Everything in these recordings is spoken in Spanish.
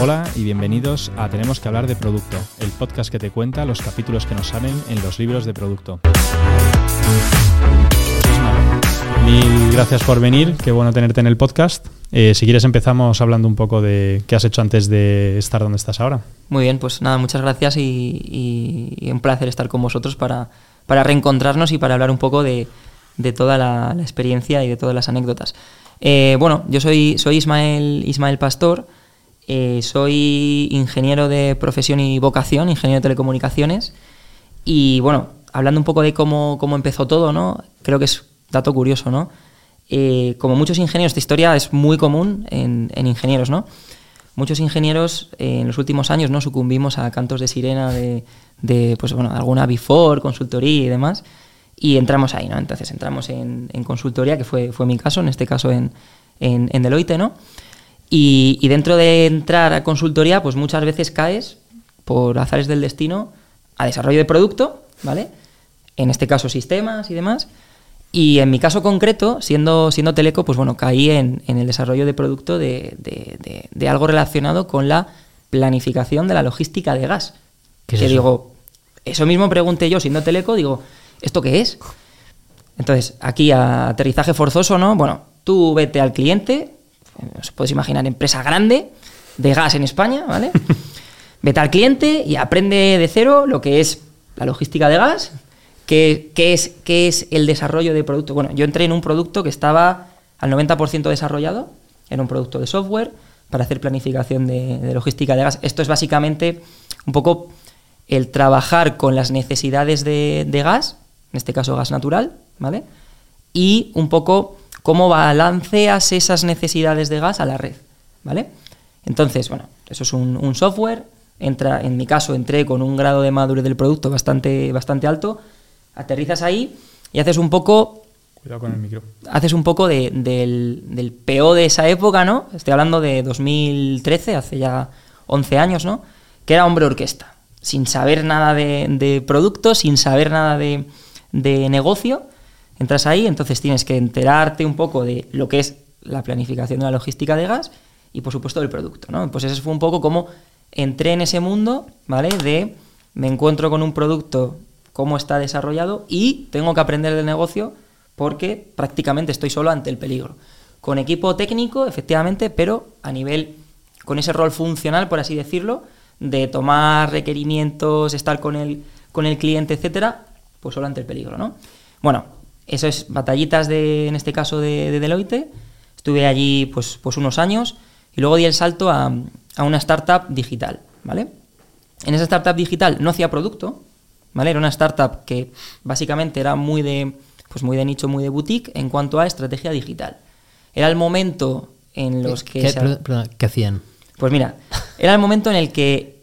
Hola y bienvenidos a Tenemos que hablar de producto, el podcast que te cuenta los capítulos que nos salen en los libros de producto. Mil gracias por venir, qué bueno tenerte en el podcast. Eh, si quieres empezamos hablando un poco de qué has hecho antes de estar donde estás ahora. Muy bien, pues nada, muchas gracias y, un placer estar con vosotros para, para reencontrarnos y para hablar un poco de, de toda la, la, experiencia y de todas las anécdotas. Eh, bueno, yo soy, soy Ismael, Ismael Pastor, eh, soy ingeniero de profesión y vocación, ingeniero de telecomunicaciones, y bueno, hablando un poco de cómo, cómo empezó todo, ¿no? Creo que es dato curioso, ¿no? Eh, como muchos ingenieros, esta historia es muy común en, en ingenieros, ¿no? Muchos ingenieros eh, en los últimos años no sucumbimos a cantos de sirena de, de pues bueno, alguna before, consultoría y demás, y entramos ahí, ¿no? Entonces entramos en, en consultoría, que fue, fue mi caso, en este caso en, en, en Deloitte, ¿no? Y, y, dentro de entrar a consultoría, pues muchas veces caes, por azares del destino, a desarrollo de producto, ¿vale? En este caso sistemas y demás. Y en mi caso concreto, siendo, siendo Teleco, pues bueno, caí en, en el desarrollo de producto de, de, de, de, algo relacionado con la planificación de la logística de gas. ¿Qué que es eso? digo, eso mismo pregunté yo siendo Teleco, digo, ¿esto qué es? Entonces, aquí a aterrizaje forzoso, ¿no? Bueno, tú vete al cliente, os podéis imaginar, empresa grande de gas en España, ¿vale? vete al cliente y aprende de cero lo que es la logística de gas, qué, qué, es, qué es el desarrollo de producto. Bueno, yo entré en un producto que estaba al 90% desarrollado, era un producto de software para hacer planificación de, de logística de gas. Esto es básicamente un poco el trabajar con las necesidades de, de, gas, en este caso gas natural, ¿vale? Y un poco cómo balanceas esas necesidades de gas a la red, ¿vale? Entonces, bueno, eso es un, un, software, entra, en mi caso entré con un grado de madurez del producto bastante, bastante alto, aterrizas ahí y haces un poco... Cuidado con el micro. Haces un poco de, del, del PO de esa época, ¿no? Estoy hablando de 2013, hace ya 11 años, ¿no? Que era hombre orquesta sin saber nada de, de producto, sin saber nada de, de, negocio, entras ahí, entonces tienes que enterarte un poco de lo que es la planificación de la logística de gas y por supuesto del producto, ¿no? Pues ese fue un poco como entré en ese mundo, ¿vale? De me encuentro con un producto, cómo está desarrollado y tengo que aprender del negocio porque prácticamente estoy solo ante el peligro. Con equipo técnico, efectivamente, pero a nivel, con ese rol funcional, por así decirlo, de tomar requerimientos, estar con el, con el cliente, etcétera, pues solo ante el peligro, ¿no? Bueno, eso es batallitas de, en este caso de, de Deloitte. Estuve allí pues, pues unos años y luego di el salto a, a, una startup digital, ¿vale? En esa startup digital no hacía producto, ¿vale? Era una startup que básicamente era muy de, pues muy de nicho, muy de boutique en cuanto a estrategia digital. Era el momento en los que... ¿Qué, se... perdón, perdón, ¿qué hacían? Pues mira, era el momento en el que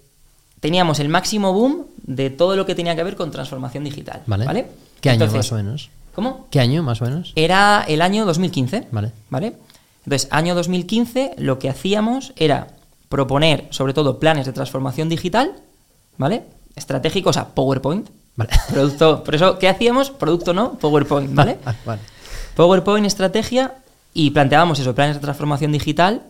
teníamos el máximo boom de todo lo que tenía que ver con transformación digital. Vale. ¿vale? ¿Qué Entonces, año más o menos? ¿Cómo? ¿Qué año más o menos? Era el año 2015. Vale. ¿Vale? Entonces, año 2015 lo que hacíamos era proponer sobre todo planes de transformación digital, ¿vale? Estratégicos a PowerPoint. Vale. Producto, por eso, ¿qué hacíamos? Producto no, PowerPoint, ¿vale? vale. PowerPoint, estrategia, y planteábamos eso, planes de transformación digital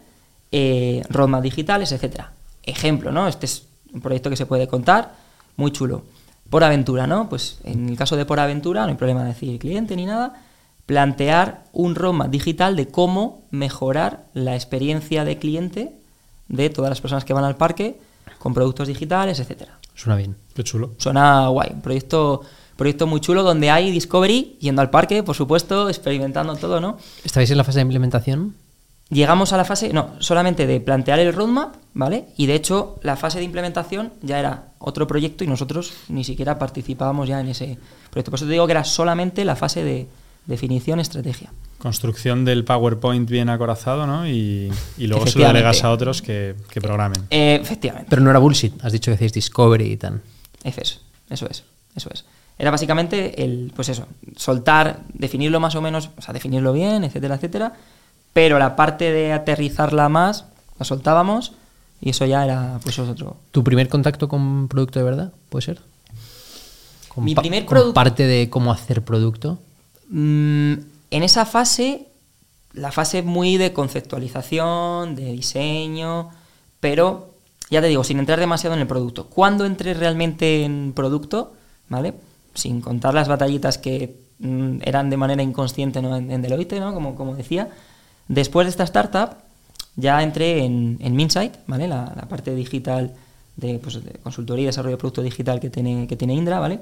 eh, roadmap digitales, etcétera. Ejemplo, ¿no? Este es un proyecto que se puede contar, muy chulo. Por aventura, ¿no? Pues en el caso de por aventura, no hay problema de decir cliente ni nada, plantear un roadmap digital de cómo mejorar la experiencia de cliente de todas las personas que van al parque con productos digitales, etcétera. Suena bien. Qué chulo. Suena guay. Un proyecto, proyecto muy chulo donde hay Discovery, yendo al parque, por supuesto, experimentando todo, ¿no? ¿Estabais en la fase de implementación? Llegamos a la fase, no, solamente de plantear el roadmap, ¿vale? Y de hecho, la fase de implementación ya era otro proyecto y nosotros ni siquiera participábamos ya en ese proyecto. Por eso te digo que era solamente la fase de definición, estrategia. Construcción del PowerPoint bien acorazado, ¿no? Y, y luego se lo delegas a otros que, que programen. Eh, efectivamente. Pero no era bullshit, has dicho que hacéis Discovery y tal. Es eso, eso es, eso es. Era básicamente el, pues eso, soltar, definirlo más o menos, o sea, definirlo bien, etcétera, etcétera pero la parte de aterrizarla más la soltábamos y eso ya era pues otro. ¿Tu primer contacto con producto de verdad? ¿Puede ser? ¿Con Mi primer producto. parte de cómo hacer producto? Mm, en esa fase, la fase muy de conceptualización, de diseño, pero ya te digo, sin entrar demasiado en el producto. Cuando entré realmente en producto, ¿vale? Sin contar las batallitas que mm, eran de manera inconsciente ¿no? en, en Deloitte, ¿no? Como, como decía, después de esta startup ya entré en, en Minsight, ¿vale? La, parte digital de, pues, de consultoría y desarrollo de producto digital que tiene, que tiene Indra, ¿vale?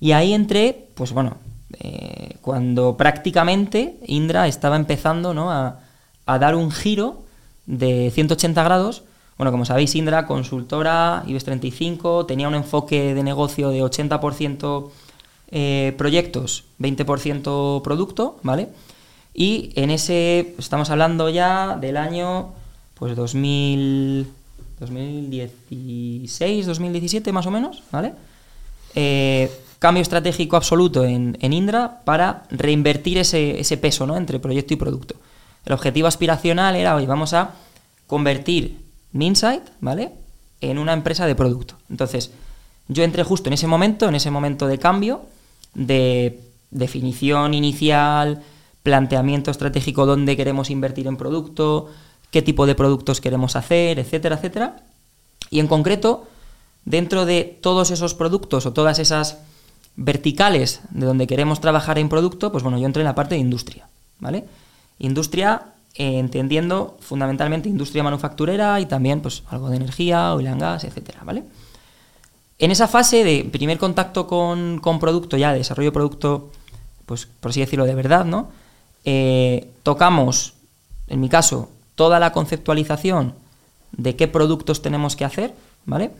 Y ahí entré, pues bueno, eh, cuando prácticamente Indra estaba empezando ¿no? a, a dar un giro de 180 grados. Bueno, como sabéis, Indra, consultora, IBEX 35, tenía un enfoque de negocio de 80% eh, proyectos, 20% producto, ¿vale? Y en ese, estamos hablando ya del año, pues 2000, 2016, 2017 más o menos, ¿vale? Eh, cambio estratégico absoluto en, en Indra para reinvertir ese, ese peso ¿no? entre proyecto y producto. El objetivo aspiracional era, oye, vamos a convertir Minsight, ¿vale? En una empresa de producto. Entonces, yo entré justo en ese momento, en ese momento de cambio, de definición inicial, planteamiento estratégico dónde queremos invertir en producto, qué tipo de productos queremos hacer, etcétera, etcétera. Y en concreto, dentro de todos esos productos o todas esas verticales de donde queremos trabajar en producto, pues bueno, yo entré en la parte de industria, ¿vale? Industria eh, entendiendo fundamentalmente industria manufacturera y también pues algo de energía, oil and gas, etcétera, ¿vale? En esa fase de primer contacto con, con producto ya, de desarrollo de producto, pues por así decirlo de verdad, ¿no? Eh, tocamos, en mi caso, toda la conceptualización de qué productos tenemos que hacer, ¿vale?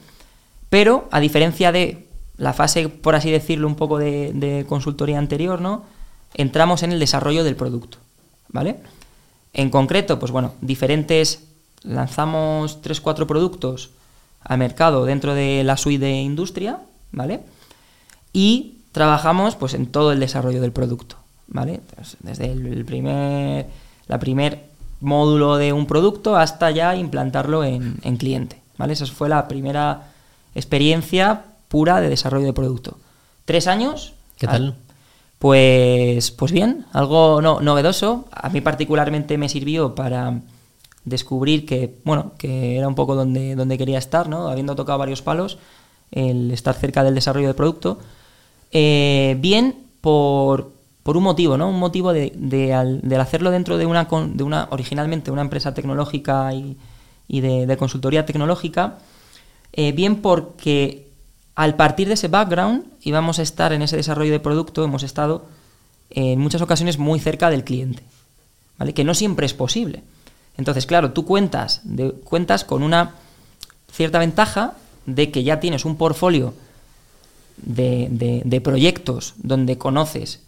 Pero, a diferencia de la fase, por así decirlo, un poco de, de consultoría anterior, ¿no? Entramos en el desarrollo del producto, ¿vale? En concreto, pues bueno, diferentes, lanzamos 3-4 productos al mercado dentro de la suite de industria, ¿vale? Y trabajamos pues en todo el desarrollo del producto, ¿vale? Entonces, desde el primer, la primer módulo de un producto hasta ya implantarlo en, en cliente, ¿vale? Esa fue la primera experiencia pura de desarrollo de producto. Tres años. ¿Qué tal? Pues, pues bien, algo no- novedoso. A mí particularmente me sirvió para descubrir que, bueno, que era un poco donde, donde quería estar, ¿no? Habiendo tocado varios palos, el estar cerca del desarrollo de producto. Eh, bien por, por un motivo, ¿no? Un motivo de, de del hacerlo dentro de una, de una, originalmente una empresa tecnológica y, y de, consultoría tecnológica, eh, bien porque al partir de ese background íbamos a estar en ese desarrollo de producto, hemos estado en muchas ocasiones muy cerca del cliente, ¿vale? Que no siempre es posible. Entonces, claro, tú cuentas, cuentas con una cierta ventaja de que ya tienes un portfolio de- de proyectos donde conoces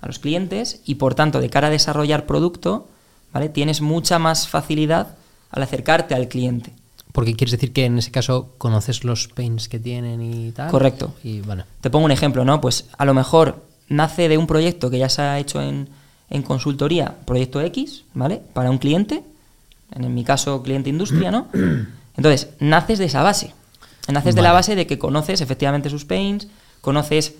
a los clientes y por tanto de cara a desarrollar producto, ¿vale? Tienes mucha más facilidad al acercarte al cliente. Porque quieres decir que en ese caso conoces los pains que tienen y tal. Correcto. Y bueno, Te pongo un ejemplo, ¿no? Pues a lo mejor nace de un proyecto que ya se ha hecho en, en consultoría, proyecto X, ¿vale? Para un cliente, en mi caso cliente industria, ¿no? Entonces, naces de esa base. Naces de la Vale. base de que conoces efectivamente sus pains, conoces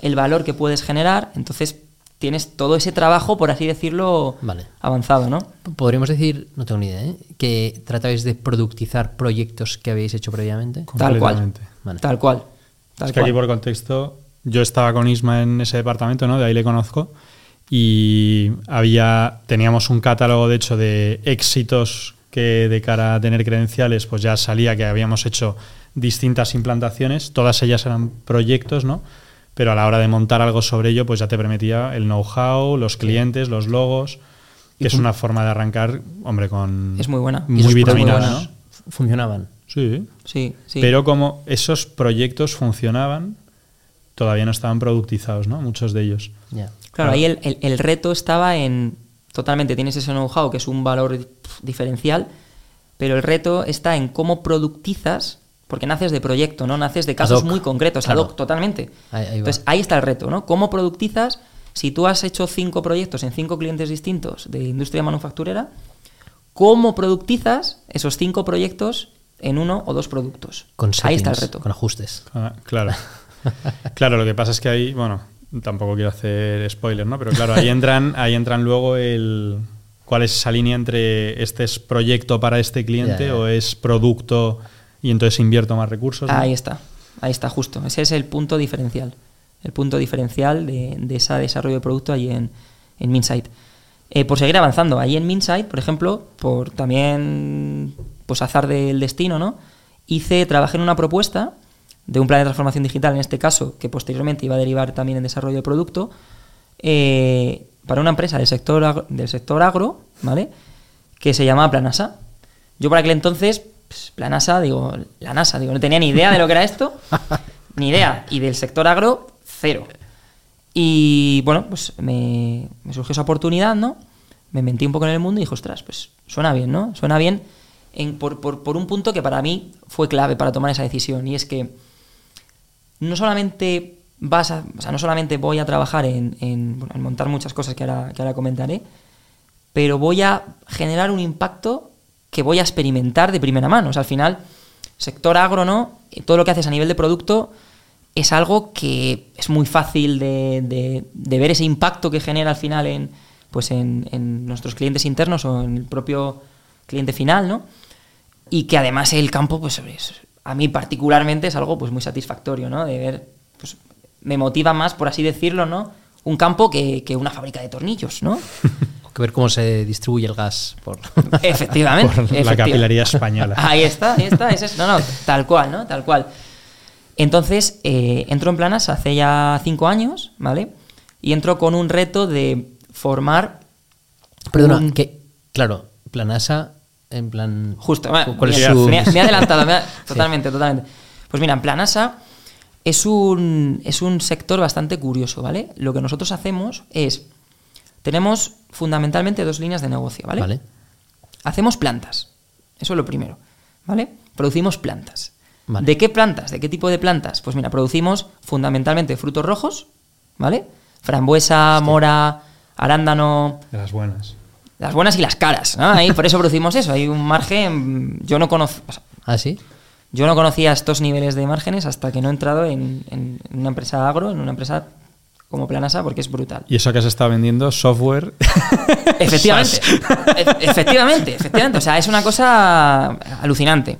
el valor que puedes generar, entonces tienes todo ese trabajo, por así decirlo, Vale. avanzado, ¿no? podríamos decir, no tengo ni idea, ¿eh? que tratabais de productizar proyectos que habéis hecho previamente. Tal cual. Vale. Tal cual. Tal es que cual. aquí por contexto, yo estaba con Isma en ese departamento, ¿no? De ahí le conozco. Y había, teníamos un catálogo, de hecho, de éxitos que de cara a tener credenciales, pues ya salía que habíamos hecho distintas implantaciones. Todas ellas eran proyectos, ¿no? Pero a la hora de montar algo sobre ello, pues ya te permitía el know-how, los clientes, los logos, que es una forma de arrancar, hombre, con Es muy buena. Muy vitaminada, ¿no? Funcionaban. Sí. Sí, sí. Pero como esos proyectos funcionaban, todavía no estaban productizados, ¿no? Muchos de ellos. Ya. Claro, ahí el, el- el reto estaba en. Totalmente, tienes ese know-how que es un valor diferencial, pero el reto está en cómo productizas, porque naces de proyecto, ¿no? Naces de casos muy concretos, claro. ad hoc, totalmente. Ahí- ahí va. Entonces, ahí está el reto, ¿no? ¿Cómo productizas? Si tú has hecho cinco proyectos en cinco clientes distintos de industria manufacturera, ¿cómo productizas esos cinco proyectos en uno o dos productos? Con ahí está el settings, reto. Con ajustes. Ah, claro. claro, lo que pasa es que ahí, bueno, tampoco quiero hacer spoiler, ¿no? Pero claro, ahí entran, ahí entran luego el cuál es esa línea entre este es proyecto para este cliente o es producto y entonces invierto más recursos. Ahí está, ahí está justo. Ese es el punto diferencial. El punto diferencial de, de ese desarrollo de producto ahí en, en Minsight. Eh, por seguir avanzando, ahí en Minsight, por ejemplo, por también pues azar del destino, ¿no? Hice, trabajé en una propuesta de un plan de transformación digital, en este caso, que posteriormente iba a derivar también en desarrollo de producto, eh, para una empresa del sector, agro, del sector agro, ¿vale? Que se llamaba Planasa. Yo por aquel entonces, pues, Planasa, digo, la NASA, digo, no tenía ni idea de lo que era esto, ni idea. Y del sector agro, cero. Y bueno, pues me, me surgió esa oportunidad, ¿no? Me metí un poco en el mundo y dije, ostras, pues suena bien, ¿no? Suena bien en, por, por, por un punto que para mí fue clave para tomar esa decisión. Y es que no solamente vas a, o sea, no solamente voy a trabajar en, en, bueno, en montar muchas cosas que ahora, que ahora comentaré, pero voy a generar un impacto que voy a experimentar de primera mano. O sea, al final, sector agro, ¿no? Todo lo que haces a nivel de producto es algo que es muy fácil de, ver ese impacto que genera al final en, pues en, nuestros clientes internos o en el propio cliente final, ¿no? Y que además el campo, pues es, a mí particularmente es algo pues muy satisfactorio, ¿no? De ver, pues me motiva más, por así decirlo, ¿no? Un campo que, que una fábrica de tornillos, ¿no? que ver cómo se distribuye el gas por efectivamente, por la capilaría española. Ahí está, ahí está, ese es, no, no, tal cual, ¿no? Tal cual. Entonces, eh, entro en Planas hace ya cinco años, ¿vale? Y entro con un reto de formar. Perdona, un... que, claro, Planasa, en plan. Justo, me, ¿cuál es me, su- me, me he adelantado, me ha- totalmente, totalmente. Pues mira, en Planasa es un, es un sector bastante curioso, ¿vale? Lo que nosotros hacemos es. Tenemos fundamentalmente dos líneas de negocio, ¿vale? Vale. Hacemos plantas. Eso es lo primero, ¿vale? Producimos plantas. Vale. ¿De qué plantas? ¿De qué tipo de plantas? Pues mira, producimos fundamentalmente frutos rojos, ¿vale? Frambuesa, mora, arándano, De las buenas. las buenas y las caras, ¿no? Ahí por eso producimos eso. Hay un margen. Yo no conozco. sea, Ah, sí. yo no conocía estos niveles de márgenes hasta que no he entrado en, en- en una empresa agro, en una empresa como Planasa, porque es brutal. Y eso que se está vendiendo, software. Efectivamente. E- efectivamente, efectivamente. O sea, es una cosa alucinante.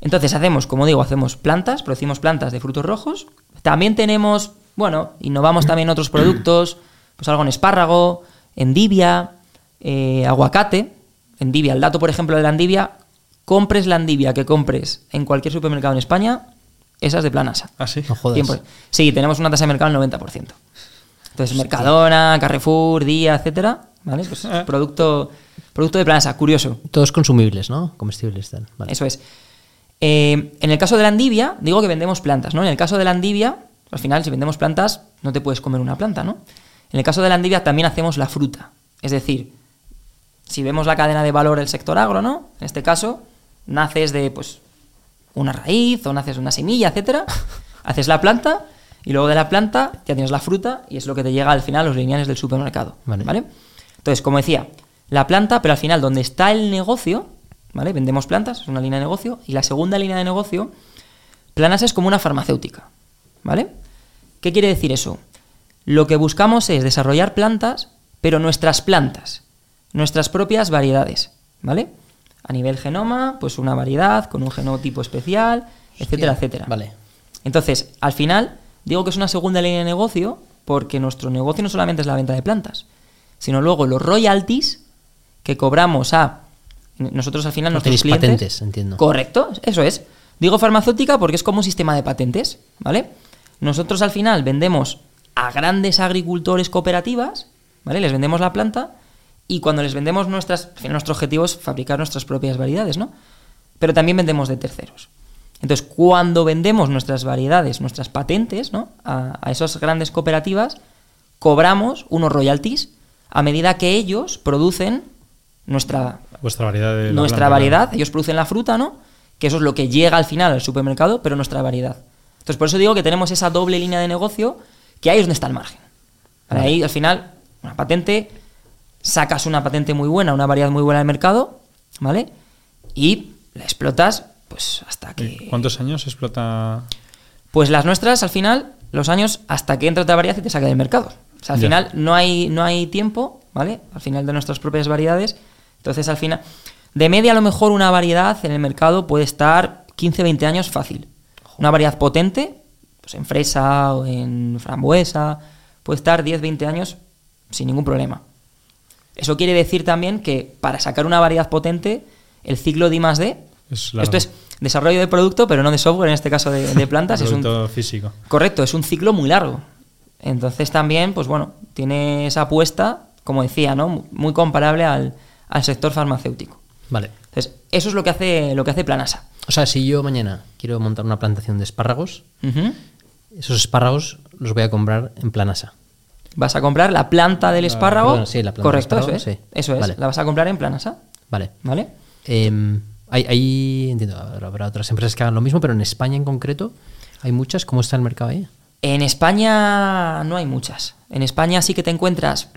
Entonces hacemos, como digo, hacemos plantas, producimos plantas de frutos rojos. También tenemos, bueno, innovamos también otros productos, pues algo en espárrago, endivia, eh, aguacate. Endivia, el dato, por ejemplo, de la endivia, compres la endivia que compres en cualquier supermercado en España, esa es de Planasa. Ah, sí. No jodas. 100%. Sí, tenemos una tasa de mercado del 90%. Entonces, Mercadona, Carrefour, Día, etcétera, ¿vale? Pues producto, producto de Planasa, curioso. Todos consumibles, ¿no? Comestibles. Tal. Vale. Eso es. Eh, en el caso de la endivia, digo que vendemos plantas, ¿no? En el caso de la endivia, al final, si vendemos plantas, no te puedes comer una planta, ¿no? En el caso de la endivia también hacemos la fruta. Es decir, si vemos la cadena de valor del sector agro, ¿no? En este caso, naces de, pues, una raíz o naces de una semilla, etcétera. Haces la planta y luego de la planta ya tienes la fruta y es lo que te llega al final a los lineales del supermercado. Vale. ¿vale? Entonces, como decía, la planta, pero al final donde está el negocio, ¿vale? Vendemos plantas, es una línea de negocio, y la segunda línea de negocio, Planas es como una farmacéutica, ¿vale? ¿Qué quiere decir eso? Lo que buscamos es desarrollar plantas, pero nuestras plantas, nuestras propias variedades, ¿vale? A nivel genoma, pues una variedad con un genotipo especial, etcétera, Hostia, etcétera. Vale. Entonces, al final, digo que es una segunda línea de negocio porque nuestro negocio no solamente es la venta de plantas, sino luego los royalties que cobramos a nosotros al final No nuestros clientes. patentes, entiendo. Correcto, eso es. Digo farmacéutica porque es como un sistema de patentes, ¿vale? Nosotros al final vendemos a grandes agricultores cooperativas, ¿vale? Les vendemos la planta y cuando les vendemos nuestras, al final nuestro objetivo es fabricar nuestras propias variedades, ¿no? Pero también vendemos de terceros. Entonces, cuando vendemos nuestras variedades, nuestras patentes, ¿no? A, a esas grandes cooperativas, cobramos unos royalties a medida que ellos producen nuestra, Vuestra variedad de. nuestra variedad, ellos producen la fruta, ¿no? Que eso es lo que llega al final al supermercado, pero nuestra variedad. Entonces, por eso digo que tenemos esa doble línea de negocio, que ahí es donde está el margen. Vale, Ahí, al final, una patente, sacas una patente muy buena, una variedad muy buena del mercado, ¿vale? Y la explotas, pues hasta ¿Y que... ¿Cuántos años explota? Pues las nuestras, al final, los años hasta que entra otra variedad y te saca del mercado. O sea, al Ya. final no hay, no hay tiempo, ¿vale? Al final de nuestras propias variedades. Entonces, al final, de media a lo mejor una variedad en el mercado puede estar 15-20 años fácil. Una variedad potente, pues en fresa o en frambuesa, puede estar 10-20 años sin ningún problema. Eso quiere decir también que para sacar una variedad potente, el ciclo de I más D, Es esto es desarrollo de producto, pero no de software, en este caso de, de plantas, es un, Producto físico. Correcto, es un ciclo muy largo. Entonces también, pues bueno, tiene esa apuesta, como decía, ¿no? Muy comparable al, al sector farmacéutico. Vale. Entonces, eso es lo que hace, lo que hace Planasa. O sea, si yo mañana quiero montar una plantación de espárragos, esos espárragos los voy a comprar en Planasa. Vas a comprar la planta del espárrago. perdón, sí, la planta del Correcto, espárrago, eso es. sí. Eso es. Vale. La vas a comprar en Planasa. Vale. ¿Vale? Eh, hay, hay- entiendo, habrá, otras empresas que hagan lo mismo, pero en España en concreto hay muchas. ¿Cómo está el mercado ahí? En España no hay muchas. En España sí que te encuentras.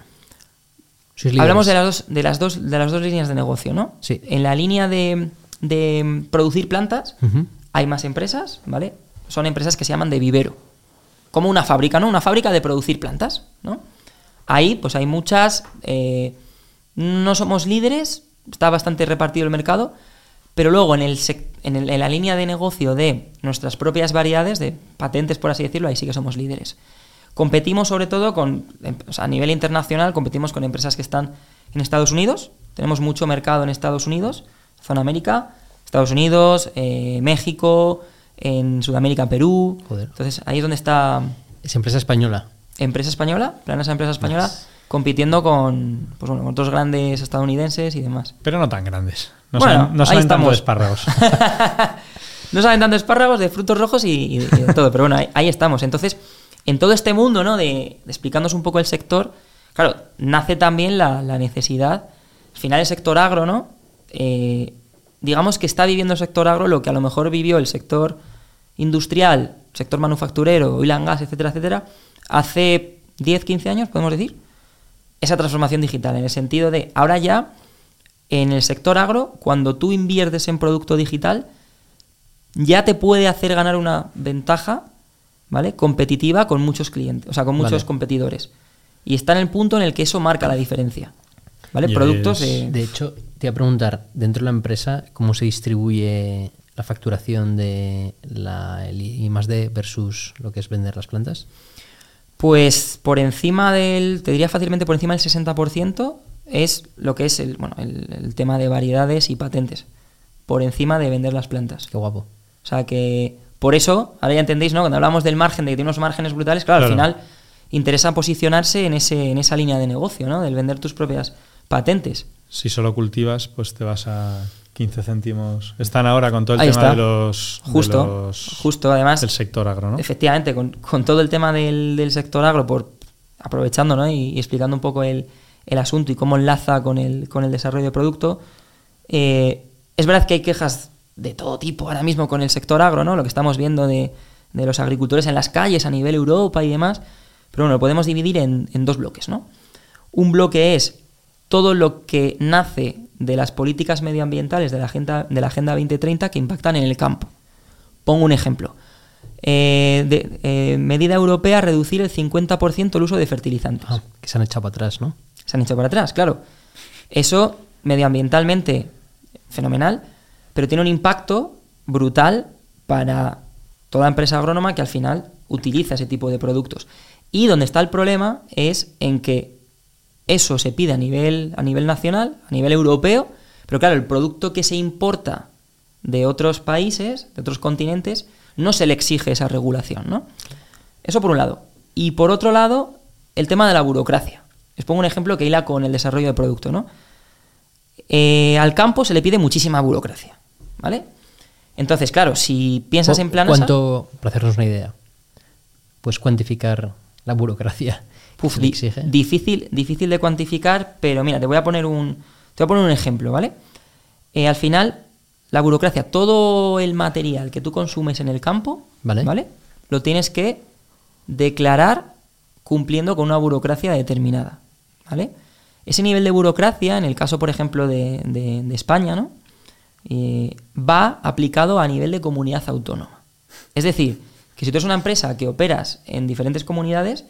Hablamos de las, dos, de, las dos, de las dos líneas de negocio, ¿no? Sí. En la línea de, de producir plantas hay más empresas, ¿vale? Son empresas que se llaman de vivero. Como una fábrica, ¿no? Una fábrica de producir plantas, ¿no? Ahí, pues hay muchas. eh, no somos líderes, está bastante repartido el mercado, pero luego en, el en, en la línea de negocio de nuestras propias variedades, de patentes, por así decirlo, ahí sí que somos líderes. Competimos sobre todo con, em, a nivel internacional, competimos con empresas que están en Estados Unidos. Tenemos mucho mercado en Estados Unidos, zona América, Estados Unidos, eh, México, en Sudamérica, Perú. Joder. Entonces ahí es donde está Es empresa española. empresa española, Planasa empresa española, compitiendo con, pues bueno, con otros grandes estadounidenses y demás. Pero no tan grandes. No Bueno, saben, no ahí saben tanto de espárragos. no saben tanto espárragos, de frutos rojos y, y de, y de todo, pero bueno, ahí, ahí estamos. Entonces, en todo este mundo, ¿no? De, de explicándonos un poco el sector, claro, nace también la, la necesidad. Al final, el sector agro, ¿no? Eh, digamos que está viviendo el sector agro lo que a lo mejor vivió el sector industrial, sector manufacturero, oil and gas, etcétera, etcétera, hace 10, 15 años, podemos decir. Esa transformación digital, en el sentido de ahora ya, en el sector agro, cuando tú inviertes en producto digital, ya te puede hacer ganar una ventaja, ¿vale? Competitiva con muchos clientes, o sea, con muchos Vale. competidores. Y está en el punto en el que eso marca la diferencia. ¿Vale? Productos es- de... De hecho, te iba a preguntar, dentro de la empresa, ¿cómo se distribuye la facturación de la el I más D versus lo que es vender las plantas? Pues por encima del, te diría fácilmente por encima del 60% es lo que es el, bueno, el, el tema de variedades y patentes. Por encima de vender las plantas. Qué guapo. O sea que, por eso, ahora ya entendéis, ¿no? Cuando hablamos del margen, de que tiene unos márgenes brutales, claro, al Claro. final interesa posicionarse en, ese, en esa línea de negocio, ¿no? Del vender tus propias patentes. si solo cultivas, pues te vas a 15 céntimos. Están ahora con todo el Ahí tema está. de los, de Justo, los- justo, además, del sector agro, ¿no? Efectivamente, con, con todo el tema del, del sector agro, por aprovechando ¿no? y, y explicando un poco el, el asunto y cómo enlaza con el, con el desarrollo de producto, eh, es verdad que hay quejas de todo tipo ahora mismo con el sector agro, ¿no? lo que estamos viendo de, de los agricultores en las calles a nivel Europa y demás, pero bueno, lo podemos dividir en, en dos bloques. ¿no? Un bloque es todo lo que nace de las políticas medioambientales de la Agenda, de la agenda 2030 que impactan en el campo. Pongo un ejemplo. Eh, de- eh, medida europea, reducir el 50% el uso de fertilizantes. Ah, que se han echado para atrás, ¿no? Se han hecho para atrás, claro. Eso, medioambientalmente, fenomenal, pero tiene un impacto brutal para toda empresa agrónoma que al final utiliza ese tipo de productos. Y donde está el problema es en que eso se pide a nivel, a nivel nacional, a nivel europeo, pero claro, el producto que se importa de otros países, de otros continentes, no se le exige esa regulación, ¿no? Eso por un lado. Y por otro lado, el tema de la burocracia. Les pongo un ejemplo que hila con el desarrollo de producto, ¿no? Eh, al campo se le pide muchísima burocracia, ¿vale? Entonces, claro, si piensas ¿Cu- en planes... ¿Cuánto, para hacernos una idea, puedes cuantificar la burocracia Uf, que le di- exige? difícil, difícil de cuantificar, pero mira, te voy a poner un, te voy a poner un ejemplo, ¿vale? Eh, al final, la burocracia, todo el material que tú consumes en el campo, Vale. Lo tienes que declarar cumpliendo con una burocracia determinada, ¿vale? Ese nivel de burocracia, en el caso, por ejemplo, de, de- de España, ¿no? Eh, va aplicado a nivel de comunidad autónoma. Es decir, que si tú eres una empresa que operas en diferentes comunidades,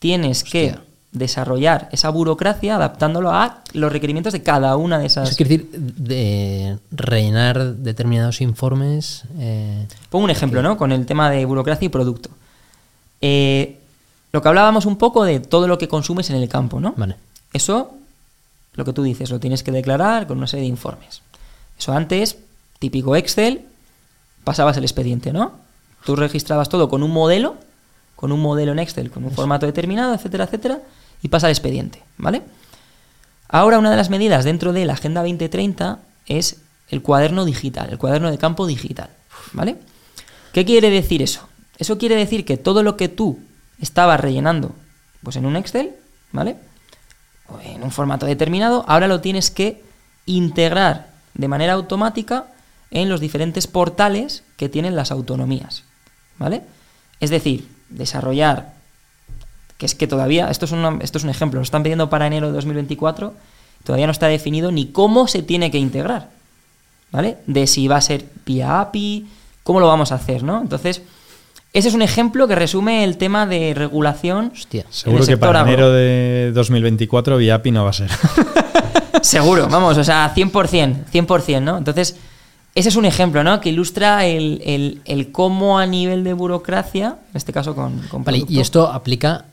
tienes que desarrollar esa burocracia adaptándolo a los requerimientos de cada una de esas. Es decir, de rellenar determinados informes. eh, Pongo un ejemplo, ¿no? Con el tema de burocracia y producto. Eh, lo que hablábamos un poco de todo lo que consumes en el campo, ¿no? Vale. Eso, lo que tú dices, lo tienes que declarar con una serie de informes. Eso antes, típico Excel, pasabas el expediente, ¿no? Tú registrabas todo con un modelo, con un modelo en Excel, con un formato determinado, etcétera, etcétera, y pasa el expediente, ¿vale? Ahora una de las medidas dentro de la Agenda 2030 es el cuaderno digital, el cuaderno de campo digital, ¿vale? ¿Qué quiere decir eso? Eso quiere decir que todo lo que tú estabas rellenando pues en un Excel, ¿vale? O en un formato determinado, ahora lo tienes que integrar de manera automática en los diferentes portales que tienen las autonomías, ¿vale? Es decir, desarrollar que es que todavía, esto es, una- esto es un ejemplo, lo están pidiendo para enero de 2024, todavía no está definido ni cómo se tiene que integrar, ¿vale? De si va a ser vía API, cómo lo vamos a hacer, ¿no? Entonces, ese es un ejemplo que resume el tema de regulación. Hostia. Seguro que para agro. enero de 2024 VIAPI no va a ser. Seguro, vamos, o sea, 100%, 100%, ¿no? Entonces, ese es un ejemplo, ¿no? Que ilustra el, el- el cómo a nivel de burocracia, en este caso con, con Vale, producto- y esto aplica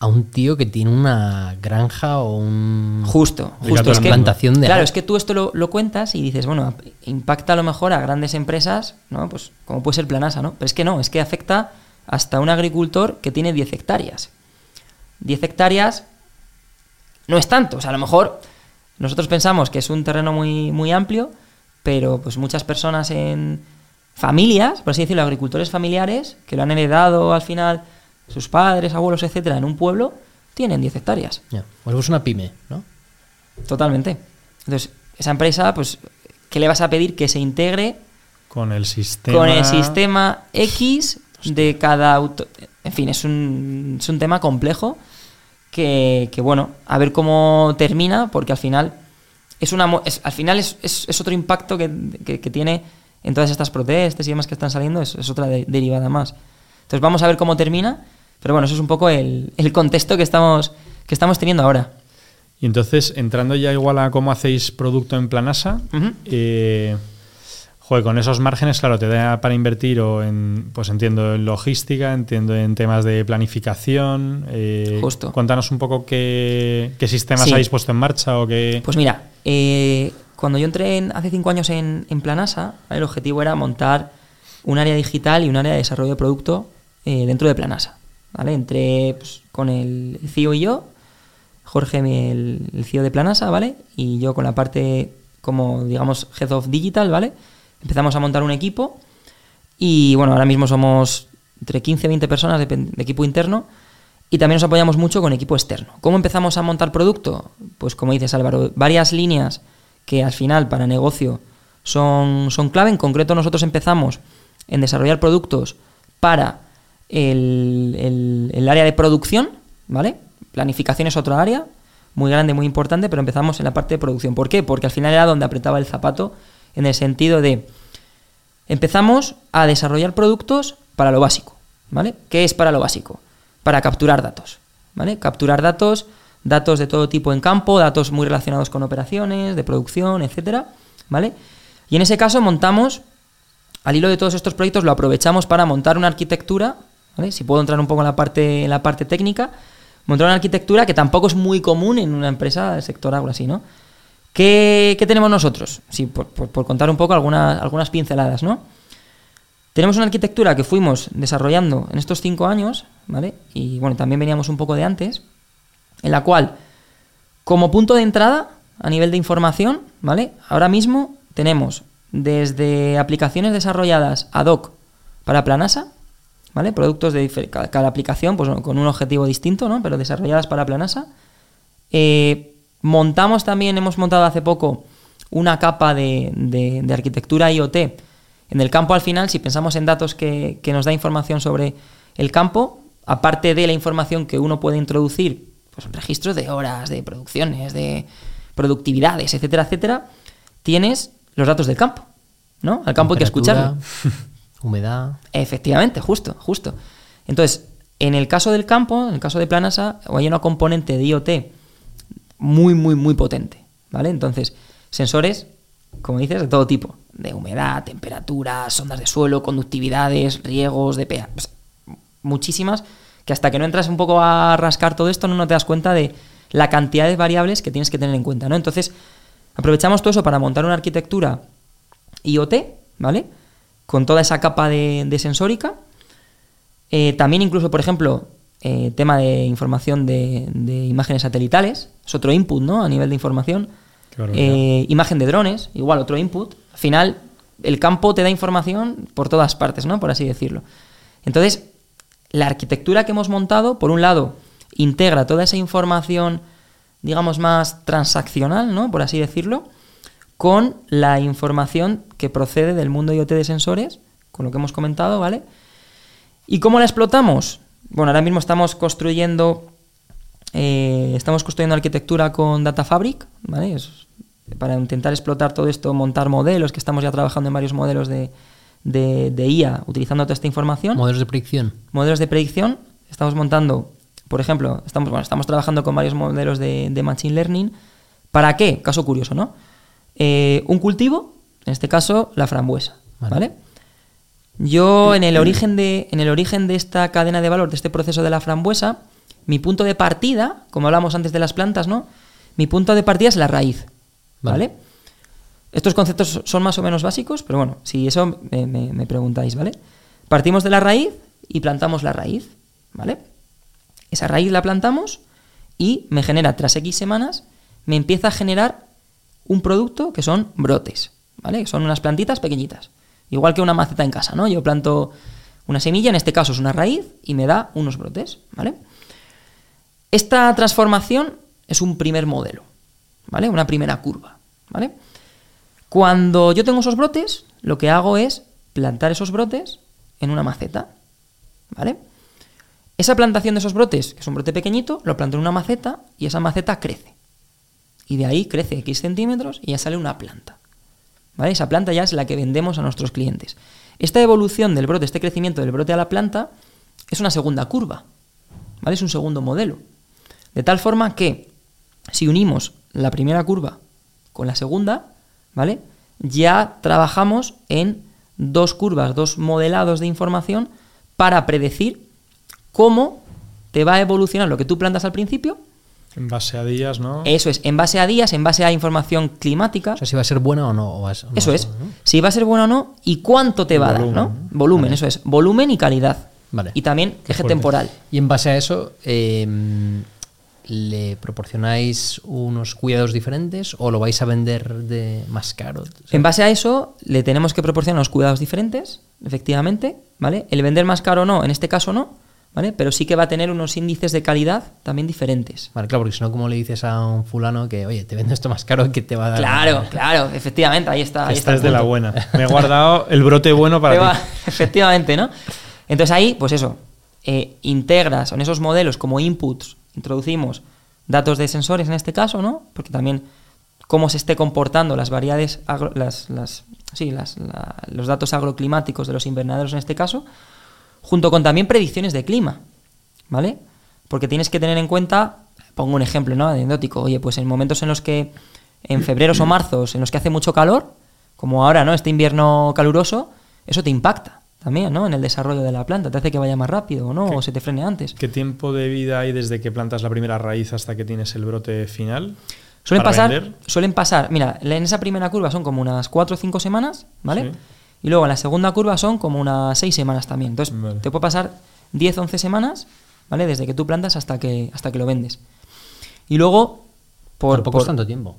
a un tío que tiene una granja o un. Justo, justo. Es que, plantación de claro, es que tú esto lo, lo cuentas y dices, bueno, impacta a lo mejor a grandes empresas, ¿no? Pues como puede ser Planasa, ¿no? Pero es que no, es que afecta hasta un agricultor que tiene 10 hectáreas. 10 hectáreas no es tanto, o sea, a lo mejor nosotros pensamos que es un terreno muy, muy amplio, pero pues muchas personas en familias, por así decirlo, agricultores familiares, que lo han heredado al final sus padres, abuelos, etcétera, en un pueblo, tienen 10 hectáreas. Ya. Pues es una pyme, ¿no? Totalmente. Entonces, esa empresa, pues, ¿qué le vas a pedir? Que se integre Con el sistema. con el sistema X de cada auto. En fin, es un, es un tema complejo que, que, bueno, a ver cómo termina, porque al final es una es- al final es, es- es otro impacto que, que- que tiene en todas estas protestas y demás que están saliendo, es, es otra de- derivada más. Entonces vamos a ver cómo termina, pero bueno, eso es un poco el, el contexto que estamos, que estamos teniendo ahora. Y entonces, entrando ya igual a cómo hacéis producto en Planasa, eh, joder, con esos márgenes, claro, te da para invertir o en, pues entiendo en logística, entiendo en temas de planificación. eh, Justo. Cuéntanos un poco qué, qué sistemas Sí. habéis puesto en marcha o qué. Pues mira, eh, cuando yo entré en- hace cinco años en, en Planasa, el objetivo era montar un área digital y un área de desarrollo de producto eh, dentro de Planasa. ¿vale? Entré pues, con el CEO y yo, Jorge, el, el CEO de Planasa, ¿vale? Y yo con la parte como, digamos, Head of Digital, ¿vale? Empezamos a montar un equipo y bueno, ahora mismo somos entre 15 y 20 personas de, equipo interno y también nos apoyamos mucho con equipo externo. ¿Cómo empezamos a montar producto? Pues como dices Álvaro, varias líneas que al final para negocio son, son clave. En concreto nosotros empezamos en desarrollar productos para el, el- el área de producción, ¿vale? Planificación es otra área, muy grande, muy importante, pero empezamos en la parte de producción. ¿Por qué? Porque al final era donde apretaba el zapato en el sentido de empezamos a desarrollar productos para lo básico, ¿vale? ¿Qué es para lo básico? Para capturar datos, ¿vale? Capturar datos, datos de todo tipo en campo, datos muy relacionados con operaciones, de producción, etcétera, ¿vale? Y en ese caso montamos, al hilo de todos estos proyectos, lo aprovechamos para montar una arquitectura, ¿vale? Si puedo entrar un poco en la parte, en la parte técnica, montar una arquitectura que tampoco es muy común en una empresa del sector agro así, ¿no? ¿Qué, tenemos nosotros? Sí, por, contar un poco algunas, algunas pinceladas, ¿no? Tenemos una arquitectura que fuimos desarrollando en estos cinco años, ¿vale? Y bueno, también veníamos un poco de antes, en la cual, como punto de entrada, a nivel de información, ¿vale? Ahora mismo tenemos desde aplicaciones desarrolladas ad hoc para Planasa, ¿vale? Productos de cada aplicación pues, con un objetivo distinto, ¿no? Pero desarrolladas para Planasa. Eh, montamos también, hemos montado hace poco una capa de, de- de arquitectura IoT. En el campo, al final, si pensamos en datos que, que nos da información sobre el campo, aparte de la información que uno puede introducir, pues registros de horas, de producciones, de productividades, etcétera, etcétera, tienes los datos del campo. ¿no? Al campo hay que escucharlo. Humedad. Efectivamente, justo, justo. Entonces, En el caso del campo, en el caso de Planasa, hay una componente de IoT muy, muy, muy potente, ¿vale? Entonces, sensores, como dices, de todo tipo, de humedad, temperatura, sondas de suelo, conductividades, riegos, de pH, pues, muchísimas, que hasta que no entras un poco a rascar todo esto, no, te das cuenta de la cantidad de variables que tienes que tener en cuenta, ¿no? Entonces, aprovechamos todo eso para montar una arquitectura IoT, ¿vale? Con toda esa capa de, de sensórica. Eh, también incluso, por ejemplo, eh, tema de información de, de imágenes satelitales, es otro input, ¿no? A nivel de información. Eh, imagen de drones, igual otro input. Al final, el campo te da información por todas partes, ¿no? Por así decirlo. Entonces, la arquitectura que hemos montado, por un lado, integra toda esa información, digamos, más transaccional, ¿no? Por así decirlo, con la información que procede del mundo IoT de sensores, con lo que hemos comentado, ¿vale? ¿Y cómo la explotamos? Bueno, ahora mismo estamos construyendo eh, estamos construyendo arquitectura con Data Fabric, ¿vale? Es para intentar explotar todo esto, montar modelos, que estamos ya trabajando en varios modelos de, de- de IA utilizando toda esta información. Modelos de predicción. modelos de predicción. Estamos montando, por ejemplo, estamos, bueno, estamos trabajando con varios modelos de, de Machine Learning. ¿Para qué? Caso curioso, ¿no? Eh, un cultivo, en este caso la frambuesa, Vale. ¿vale? Yo en el, origen de, en el origen de esta cadena de valor, de este proceso de la frambuesa, mi punto de partida, como hablamos antes de las plantas, ¿no? Mi punto de partida es la raíz, Vale. ¿vale? Estos conceptos son más o menos básicos, pero bueno, si eso me, me- me preguntáis, ¿vale? Partimos de la raíz y plantamos la raíz, ¿vale? Esa raíz la plantamos y me genera, tras X semanas, me empieza a generar un producto que son brotes, ¿vale? Son unas plantitas pequeñitas. Igual que una maceta en casa, ¿no? Yo planto una semilla, en este caso es una raíz, y me da unos brotes, ¿vale? Esta transformación es un primer modelo, ¿vale? Una primera curva, ¿vale? Cuando yo tengo esos brotes, lo que hago es plantar esos brotes en una maceta, ¿vale? Esa plantación de esos brotes, que es un brote pequeñito, lo planto en una maceta y esa maceta crece. Y de ahí crece X centímetros y ya sale una planta. ¿Vale? Esa planta ya es la que vendemos a nuestros clientes. Esta evolución del brote, este crecimiento del brote a la planta, es una segunda curva. ¿Vale? Es un segundo modelo. De tal forma que si unimos la primera curva con la segunda, ¿vale? Ya trabajamos en dos curvas, dos modelados de información para predecir cómo te va a evolucionar lo que tú plantas al principio. En base a días, ¿no? Eso es, en base a días, en base a información climática. O sea, si va a ser buena o no. o va a ser- Eso no, es. ¿no? Si va a ser bueno o no y cuánto te va a dar, Volumen, ¿no? Volumen, Vale. eso es. Volumen y calidad. Vale. Y también Qué eje fuerte. temporal. Y en base a eso, eh, ¿le proporcionáis unos cuidados diferentes o lo vais a vender de más caro? En base a eso, le tenemos que proporcionar unos cuidados diferentes, efectivamente, ¿vale? El vender más caro no, en este caso no, ¿vale? Pero sí que va a tener unos índices de calidad también diferentes. Vale, claro, porque si no, como le dices a un fulano que, oye, te vendo esto más caro que te va a dar. Claro, claro, efectivamente, ahí está. Ahí Esta está es de la buena. Me he guardado el brote bueno para ti. va- efectivamente, ¿no? Entonces ahí, pues eso, eh, integras en esos modelos como inputs, introducimos datos de sensores en este caso, ¿no? Porque también cómo se esté comportando las variedades, agro- las, las, sí, las, la- los datos agroclimáticos de los invernaderos en este caso, junto con también predicciones de clima, ¿vale? Porque tienes que tener en cuenta, pongo un ejemplo, ¿no? Anecdótico, oye, pues en momentos en los que, en febreros o marzos, en los que hace mucho calor, como ahora, ¿no? Este invierno caluroso, eso te impacta también, ¿no? En el desarrollo de la planta, te hace que vaya más rápido, ¿o no? ¿Qué- O se te frene antes. ¿Qué tiempo de vida hay desde que plantas la primera raíz hasta que tienes el brote final? Suelen pasar, vender? suelen pasar, mira, en esa primera curva son como unas 4 o 5 semanas, ¿vale? Sí. Y luego en la segunda curva son como unas 6 semanas también. Entonces, Vale. te puede pasar 10, 11 semanas, ¿vale? Desde que tú plantas hasta que, hasta que lo vendes. Y luego, por... Tampoco por- es tanto tiempo.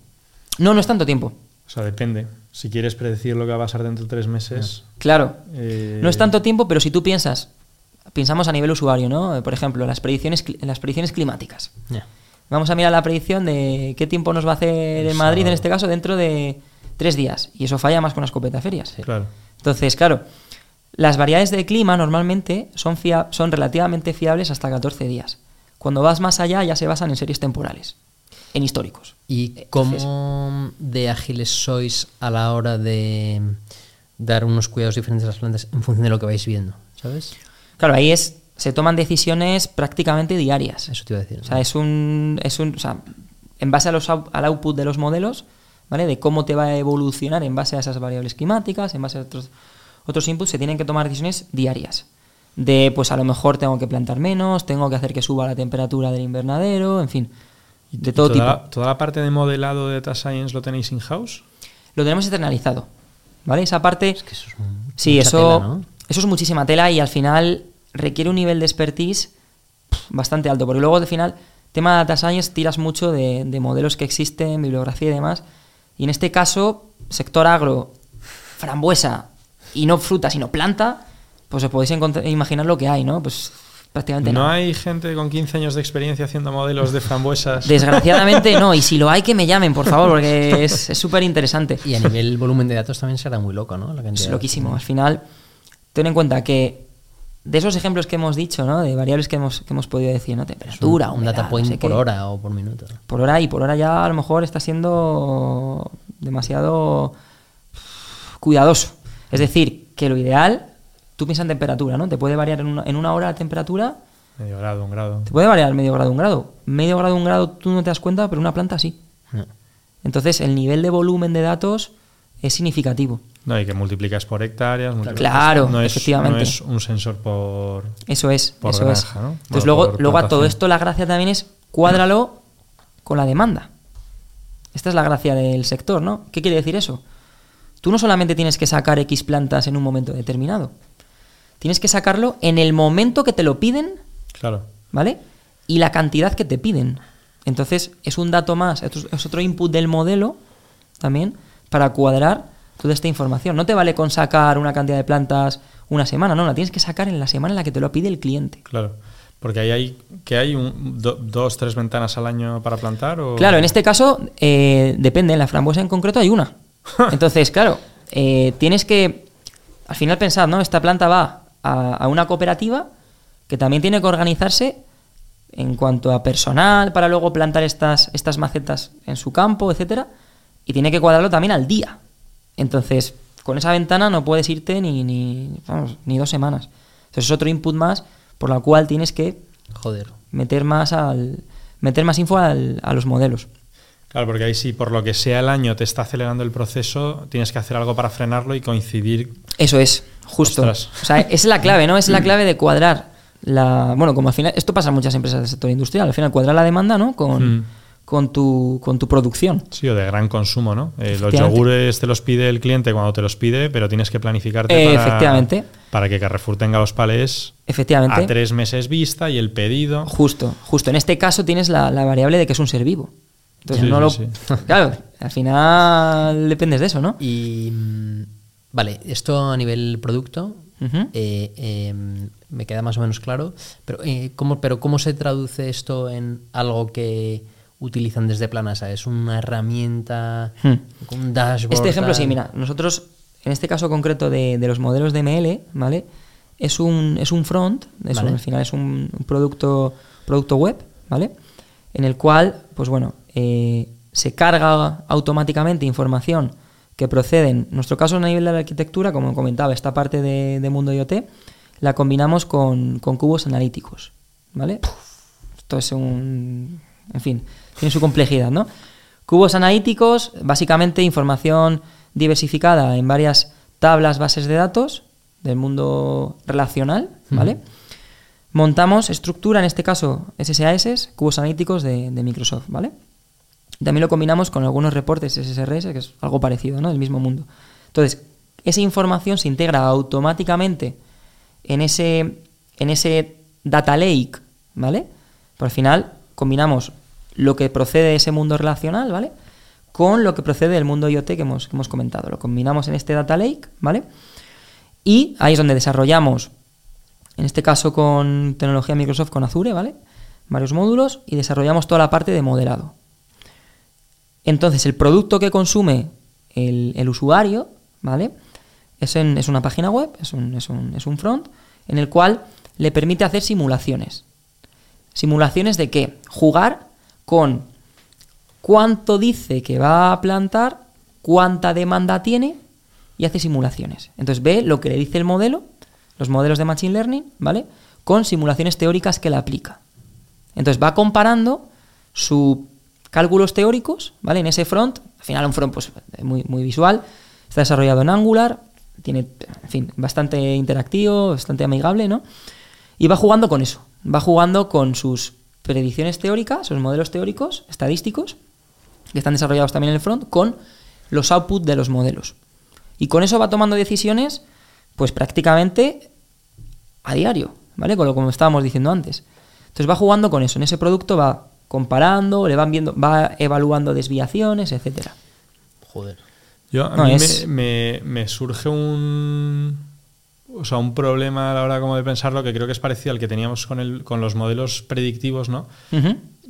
No, no es tanto tiempo. O sea, depende. Si quieres predecir lo que va a pasar dentro de tres meses. Claro. eh, No es tanto tiempo, pero si tú piensas, pensamos a nivel usuario, ¿no? Eh, Por ejemplo, las predicciones, las predicciones climáticas. Ya. Vamos a mirar la predicción de qué tiempo nos va a hacer en Madrid, en este caso, dentro de tres días. Y eso falla más con una escopeta de ferias. Claro. Entonces, claro, las variedades de clima normalmente son, fia- son relativamente fiables hasta 14 días. Cuando vas más allá ya se basan en series temporales, en históricos. ¿Y Entonces, cómo de ágiles sois a la hora de dar unos cuidados diferentes a las plantas en función de lo que vais viendo? ¿Sabes? Claro, ahí es se toman decisiones prácticamente diarias. Eso te iba a decir. O sea, es un, es un, o sea, en base a los, al output de los modelos, ¿vale? De cómo te va a evolucionar en base a esas variables climáticas, en base a otros, otros inputs, se tienen que tomar decisiones diarias. De, pues a lo mejor tengo que plantar menos, tengo que hacer que suba la temperatura del invernadero, en fin, de todo toda, tipo. ¿Toda la parte de modelado de Data Science lo tenéis in-house? Lo tenemos externalizado, ¿vale? Esa parte... Es que eso es un- Sí, eso, tela, ¿no? eso es muchísima tela y al final requiere un nivel de expertise bastante alto, porque luego al final, tema de data science, tiras mucho de, de modelos que existen, bibliografía y demás, y en este caso, sector agro, frambuesa, y no fruta, sino planta, pues os podéis imaginar lo que hay, ¿no? Pues prácticamente ¿No nada. hay gente con 15 años de experiencia haciendo modelos de frambuesas? Desgraciadamente no, y si lo hay, que me llamen, por favor, porque es súper interesante. Y a nivel volumen de datos también será muy loco, ¿no? La Es loquísimo. Al final, ten en cuenta que de esos ejemplos que hemos dicho, ¿no? De variables que hemos, que hemos podido decir, ¿no? Un- Temperatura, un, humedad, data no point sé por qué. hora o por minuto. Por hora y por hora ya a lo mejor está siendo demasiado cuidadoso. Es decir, que lo ideal, tú piensas en temperatura, ¿no? Te puede variar en una, en una hora la temperatura, Medio grado, un grado. te puede variar medio grado, un grado. Medio grado, un grado tú no te das cuenta, pero una planta sí. No. Entonces el nivel de volumen de datos es significativo. No, y que multiplicas por hectáreas. multiplicas- Claro, no es, efectivamente. No es un sensor por. Eso es, Por eso granja, es. ¿no? Entonces Bueno, luego, luego a todo esto la gracia también es cuádralo con la demanda. Esta es la gracia del sector, ¿no? ¿Qué quiere decir eso? Tú no solamente tienes que sacar X plantas en un momento determinado. Tienes que sacarlo en el momento que te lo piden, Claro. ¿vale? Y la cantidad que te piden. Entonces es un dato más, es otro input del modelo también para cuadrar toda esta información. No te vale con sacar una cantidad de plantas una semana, no, la tienes que sacar en la semana en la que te lo pide el cliente. Claro. Porque ahí hay, que hay un, do- dos, tres ventanas al año para plantar. O... Claro, en este caso eh, depende, en la frambuesa en concreto hay una. Entonces, claro, eh, tienes que al final pensar, ¿no? Esta planta va a, a una cooperativa que también tiene que organizarse en cuanto a personal para luego plantar estas, estas macetas en su campo, etcétera, y tiene que cuadrarlo también al día. Entonces, con esa ventana no puedes irte ni, ni, vamos, ni dos semanas. Entonces es otro input más por la cual tienes que Joder. meter más al meter más info al- a los modelos. Claro, porque ahí sí, por lo que sea el año te está acelerando el proceso, tienes que hacer algo para frenarlo y coincidir. Eso es, justo. Ostras. O sea, esa es la clave, ¿no? Es la clave de cuadrar la. Bueno, como al final. Esto pasa en muchas empresas del sector industrial. Al final, cuadrar la demanda, ¿no? Con, Mm. Con, tu, con tu producción. Sí, o de gran consumo, ¿no? Eh, los yogures te los pide el cliente cuando te los pide, pero tienes que planificarte Eh, para, efectivamente. para que Carrefour tenga los palés Efectivamente. a tres meses vista y el pedido. Justo, justo. En este caso tienes la, la variable de que es un ser vivo. Entonces Sí, no sí, lo. Claro, al final dependes de eso, ¿no? Y mm, vale, esto a nivel producto eh, eh, me queda más o menos claro, pero, eh, ¿cómo, pero ¿cómo se traduce esto en algo que utilizan desde Planasa? ¿Es una herramienta, Hmm. un dashboard? Este ejemplo, tal? sí, mira, nosotros, en este caso concreto de, de los modelos de ML, ¿vale? Es un, es un front, es Vale. un- al final es un, un producto, producto web, ¿vale? En el cual, pues bueno, eh, se carga automáticamente información que procede, en nuestro caso a nivel de la arquitectura, como comentaba, esta parte de, de Mundo IoT, la combinamos con, con cubos analíticos, ¿vale? Esto es un... En fin, tiene su complejidad, ¿no? Cubos analíticos, básicamente información diversificada en varias tablas, bases de datos del mundo relacional, ¿vale? Montamos estructura, en este caso SSAS, cubos analíticos de, de Microsoft, ¿vale? También lo combinamos con algunos reportes SSRS, que es algo parecido, ¿no? Del mismo mundo. Entonces, esa información se integra automáticamente en ese, en ese data lake, ¿vale? Por al final combinamos lo que procede de ese mundo relacional, ¿vale? Con lo que procede del mundo IoT que hemos, comentado. Lo combinamos en este data lake, ¿vale? Y ahí es donde desarrollamos, en este caso con tecnología Microsoft con Azure, ¿vale? Varios módulos y desarrollamos toda la parte de modelado. Entonces, el producto que consume el, usuario, ¿vale? Es, es una página web, es un, es, un, es un front, en el cual le permite hacer simulaciones. ¿Simulaciones de qué? Jugar con cuánto dice que va a plantar, cuánta demanda tiene y hace simulaciones. Entonces ve lo que le dice el modelo, los modelos de Machine Learning, ¿vale? con simulaciones teóricas que la aplica. Entonces va comparando sus cálculos teóricos, ¿vale? En ese front, al final un front pues, muy, muy visual, está desarrollado en Angular, tiene, en fin, bastante interactivo, bastante amigable, ¿no? Y va jugando con eso, va jugando con sus predicciones teóricas, sus modelos teóricos, estadísticos, que están desarrollados también en el front, con los outputs de los modelos. Y con eso va tomando decisiones, pues prácticamente a diario, ¿vale? Con lo como estábamos diciendo antes. Entonces va jugando con eso. En ese producto va comparando, le van viendo, va evaluando desviaciones, etcétera. Joder. Yo, a No, mí es- me, me- me surge un, o sea, un problema a la hora como de pensarlo que creo que es parecido al que teníamos con, el, con los modelos predictivos, ¿no?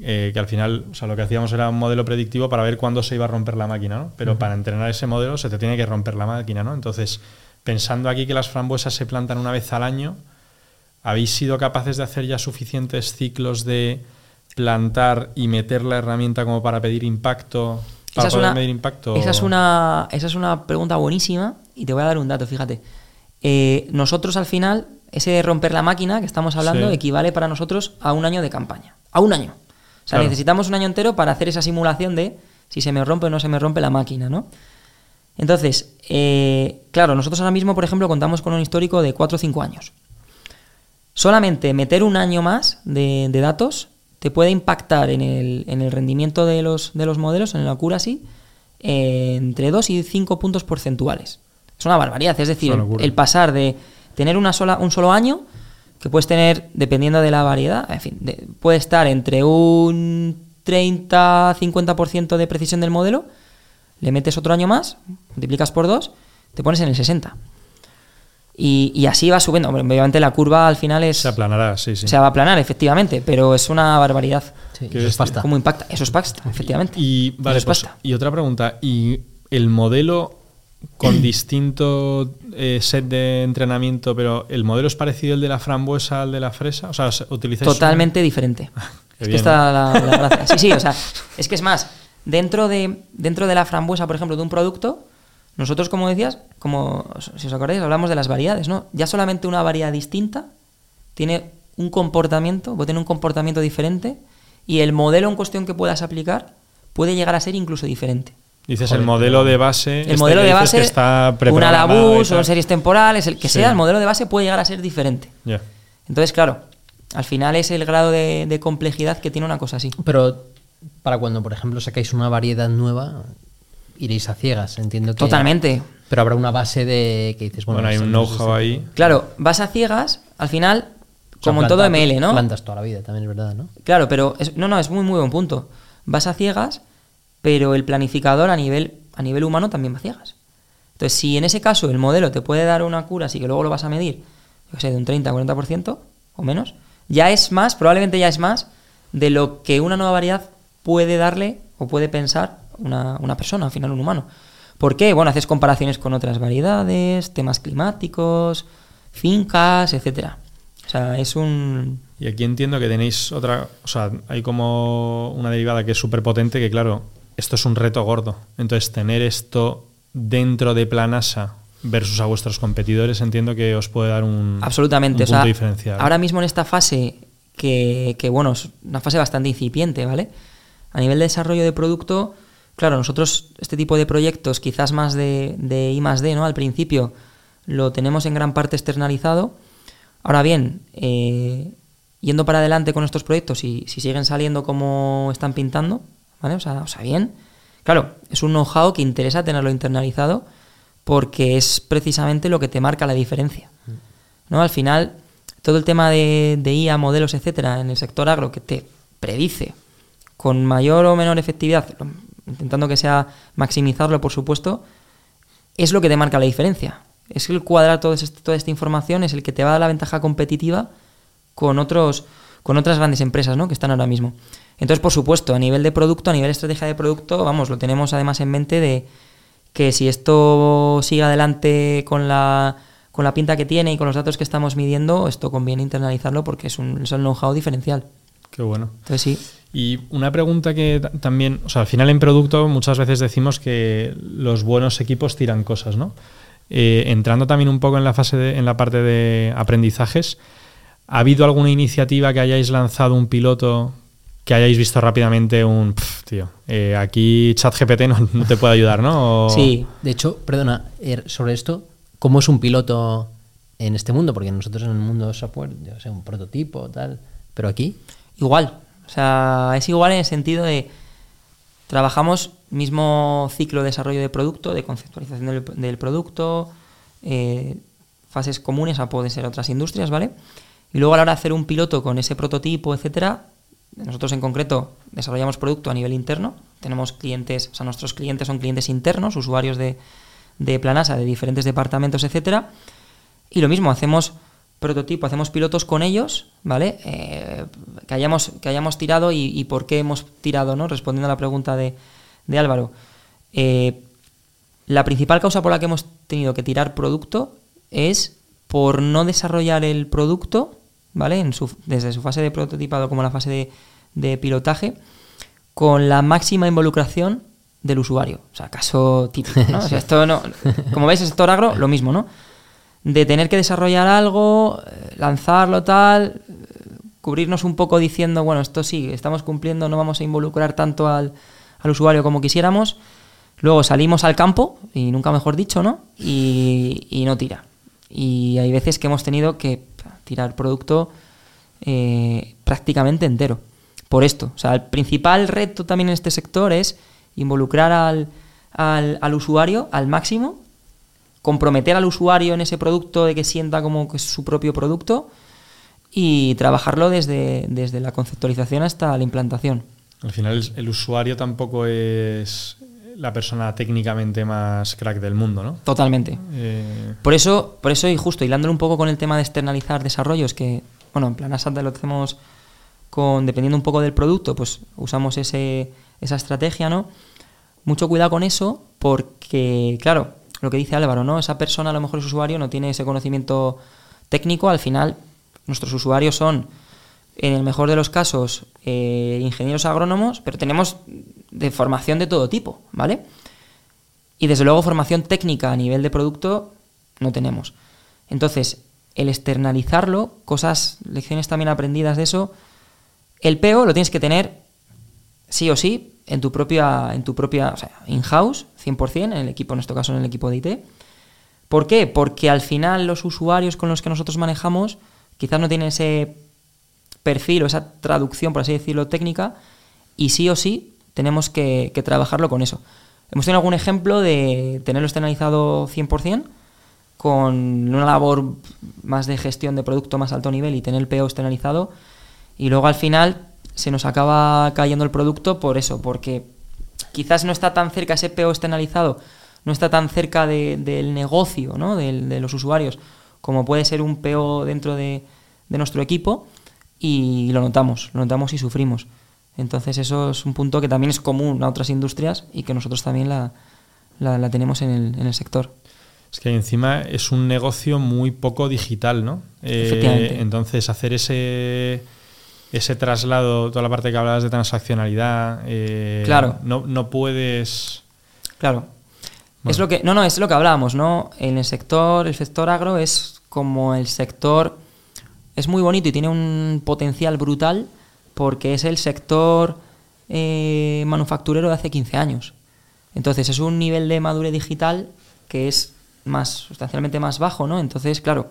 Eh, que al final, o sea, lo que hacíamos era un modelo predictivo para ver cuándo se iba a romper la máquina, ¿no? Pero para entrenar ese modelo se te tiene que romper la máquina, ¿no? Entonces, pensando aquí que las frambuesas se plantan una vez al año, ¿habéis sido capaces de hacer ya suficientes ciclos de plantar y meter la herramienta como para pedir impacto? Para Esa poder una, medir impacto. esa, es una, esa es una pregunta buenísima y te voy a dar un dato, fíjate. Eh, nosotros al final, ese de romper la máquina que estamos hablando Sí. equivale para nosotros a un año de campaña. A un año. O sea, Claro. necesitamos un año entero para hacer esa simulación de si se me rompe o no se me rompe la máquina, ¿no? Entonces, eh, claro, nosotros ahora mismo, por ejemplo, contamos con un histórico de 4 o 5 años. Solamente meter un año más de, de datos te puede impactar en el, en el rendimiento de los, de los modelos, en el accuracy, eh, entre 2 y 5 puntos porcentuales. Es una barbaridad, es decir, Es el, pasar de tener una sola, un solo año, que puedes tener, dependiendo de la variedad, en fin, de- puede estar entre un 30-50% de precisión del modelo, le metes otro año más, multiplicas por 2, te pones en el 60. Y, y así va subiendo. Obviamente la curva al final es... Se aplanará, sí, sí. Se va a aplanar, efectivamente, pero es una barbaridad. Sí, eso es pasta. ¿Cómo impacta? Eso es pasta, efectivamente. Y vale, Eso es pues, pasta. y otra pregunta, ¿y el modelo con distinto eh, set de entrenamiento, pero el modelo es parecido al de la frambuesa al de la fresa? O sea, ¿se- utilizáis un- Totalmente diferente. Qué es que está la, la gracia. Sí, sí, o sea, es que es más, dentro de, dentro de la frambuesa, por ejemplo, de un producto, nosotros, como decías, como si os acordáis, hablamos de las variedades, ¿no? Ya solamente una variedad distinta tiene un comportamiento, puede tener un comportamiento diferente y el modelo en cuestión que puedas aplicar puede llegar a ser incluso diferente. Dices Joder, el modelo de base. El este modelo que de base, que está una Labus o tal. series temporales, el que Sí. sea, el modelo de base puede llegar a ser diferente. Ya. Entonces, claro, al final es el grado de, de complejidad que tiene una cosa así. Pero para cuando, por ejemplo, sacáis una variedad nueva, iréis a ciegas, entiendo que... Totalmente. Pero habrá una base de que dices, bueno, Bueno, hay un no know-how ahí. Claro, vas a ciegas, al final, O sea, como en todo ML, ¿no? Plantas toda la vida, también es verdad, ¿no? Claro, pero es- no, no, es muy, muy buen punto. Vas a ciegas, pero el planificador a nivel, a nivel humano también va ciegas. Entonces, si en ese caso el modelo te puede dar una cura, así que luego lo vas a medir, yo sé, de un 30-40% o menos, ya es más, probablemente ya es más de lo que una nueva variedad puede darle o puede pensar una, una persona, al final un humano. ¿Por qué? Bueno, haces comparaciones con otras variedades, temas climáticos, fincas, etcétera. O sea, es un, Y aquí entiendo que tenéis otra. O sea, hay como una derivada que es súper potente, que claro, esto es un reto gordo. Entonces, tener esto dentro de Planasa versus a vuestros competidores, entiendo que os puede dar un, Absolutamente. un o sea, punto diferencial. ahora mismo en esta fase, que, que, bueno, es una fase bastante incipiente, ¿vale? A nivel de desarrollo de producto, claro, nosotros este tipo de proyectos, quizás más de, de I más D, ¿no? Al principio lo tenemos en gran parte externalizado. Ahora bien, eh, yendo para adelante con estos proyectos y si siguen saliendo como están pintando, ¿vale? O sea, o sea bien, claro, es un know-how que interesa tenerlo internalizado porque es precisamente lo que te marca la diferencia. ¿no? Al final, todo el tema de, IA, modelos, etcétera, en el sector agro que te predice con mayor o menor efectividad, intentando que sea maximizarlo, por supuesto, es lo que te marca la diferencia. Es el cuadrar todo este- toda esta información, es el que te va a dar la ventaja competitiva con otros con otras grandes empresas ¿no? que están ahora mismo. Entonces, por supuesto, a nivel de producto, a nivel de estrategia de producto, vamos, lo tenemos además en mente de que si esto sigue adelante con la, con la pinta que tiene y con los datos que estamos midiendo, esto conviene internalizarlo porque es un, es un know-how diferencial. Qué bueno. Entonces sí. Y una pregunta que ta- también, o sea, al final en producto muchas veces decimos que los buenos equipos tiran cosas, ¿no? Eh, entrando también un poco en la fase de, en la parte de aprendizajes, ¿Ha habido alguna iniciativa que hayáis lanzado un piloto que hayáis visto rápidamente un, "Pf, tío, eh, aquí ChatGPT no, te puede ayudar, ¿no? Sí, De hecho, perdona, er, sobre esto, ¿cómo es un piloto en este mundo? Porque nosotros en el mundo de software, yo sé, un prototipo, tal, pero aquí, igual. O sea, es igual en el sentido de trabajamos mismo ciclo de desarrollo de producto, de conceptualización del, del producto, eh, fases comunes a pueden ser otras industrias, ¿vale? Y luego a la hora de hacer un piloto con ese prototipo, etcétera, nosotros en concreto desarrollamos producto a nivel interno. Tenemos clientes, o sea, nuestros clientes son clientes internos, usuarios de, de Planasa, de diferentes departamentos, etcétera. Y lo mismo, hacemos prototipo, hacemos pilotos con ellos, ¿vale? Eh, que, hayamos, que hayamos tirado y, por qué hemos tirado, ¿no? Respondiendo a la pregunta de, de Álvaro. Eh, la principal causa por la que hemos tenido que tirar producto es por no desarrollar el producto, ¿vale? En su- desde su fase de prototipado como la fase de, de pilotaje, con la máxima involucración del usuario. O sea, caso típico, ¿no? O sea, esto no, como veis, el sector agro, lo mismo, ¿no? De tener que desarrollar algo, eh, lanzarlo tal, eh, cubrirnos un poco diciendo, bueno, esto sí, estamos cumpliendo, no vamos a involucrar tanto al, al usuario como quisiéramos. Luego salimos al campo, y nunca mejor dicho, ¿no? Y, y no tira. Y hay veces que hemos tenido que tirar producto eh, prácticamente entero. Por esto. O sea, el principal reto también en este sector es involucrar al, al, al usuario al máximo, comprometer al usuario en ese producto de que sienta como que es su propio producto y trabajarlo desde, desde la conceptualización hasta la implantación. Al final el, el usuario tampoco es la persona técnicamente más crack del mundo, ¿no? Totalmente. Eh, Por eso, por eso y justo hilándolo un poco con el tema de externalizar desarrollos, que, bueno, en plan Asante lo hacemos con, dependiendo un poco del producto, pues usamos ese, esa estrategia, ¿no? Mucho cuidado con eso, porque, claro, lo que dice Álvaro, ¿no? Esa persona, a lo mejor ese usuario, no tiene ese conocimiento técnico, al final, nuestros usuarios son, en el mejor de los casos, eh, ingenieros agrónomos, pero tenemos de formación de todo tipo, ¿vale? Y desde luego formación técnica a nivel de producto no tenemos. Entonces, el externalizarlo, cosas, lecciones también aprendidas de eso, el PO lo tienes que tener sí o sí en tu propia, en tu propia, o sea, in-house, 100%, en el equipo, en este caso en el equipo de IT. ¿Por qué? Porque al final los usuarios con los que nosotros manejamos quizás no tienen ese perfil o esa traducción, por así decirlo, técnica, y sí o sí tenemos que, que trabajarlo con eso. Hemos tenido algún ejemplo de tenerlo externalizado 100%, con una labor más de gestión de producto más alto nivel y tener el PO externalizado, y luego al final se nos acaba cayendo el producto por eso, porque quizás no está tan cerca ese PO externalizado, no está tan cerca de- del negocio, ¿no? Del- de los usuarios, como puede ser un PO dentro de, de nuestro equipo, y lo notamos, lo notamos y sufrimos. Entonces eso es un punto que también es común a otras industrias y que nosotros también la, la- la tenemos en el, en el sector. Es que encima es un negocio muy poco digital, ¿no? Eh, Efectivamente. entonces, hacer ese, ese traslado, toda la parte que hablabas de transaccionalidad, eh, Claro. no, no puedes... Claro. Bueno. Es lo que, no, no, es lo que hablábamos, ¿no? En el sector, el sector agro es como el sector, es muy bonito y tiene un potencial brutal porque es el sector eh, manufacturero de hace 15 años. Entonces es un nivel de madurez digital que es más, sustancialmente más bajo, ¿no? Entonces, claro,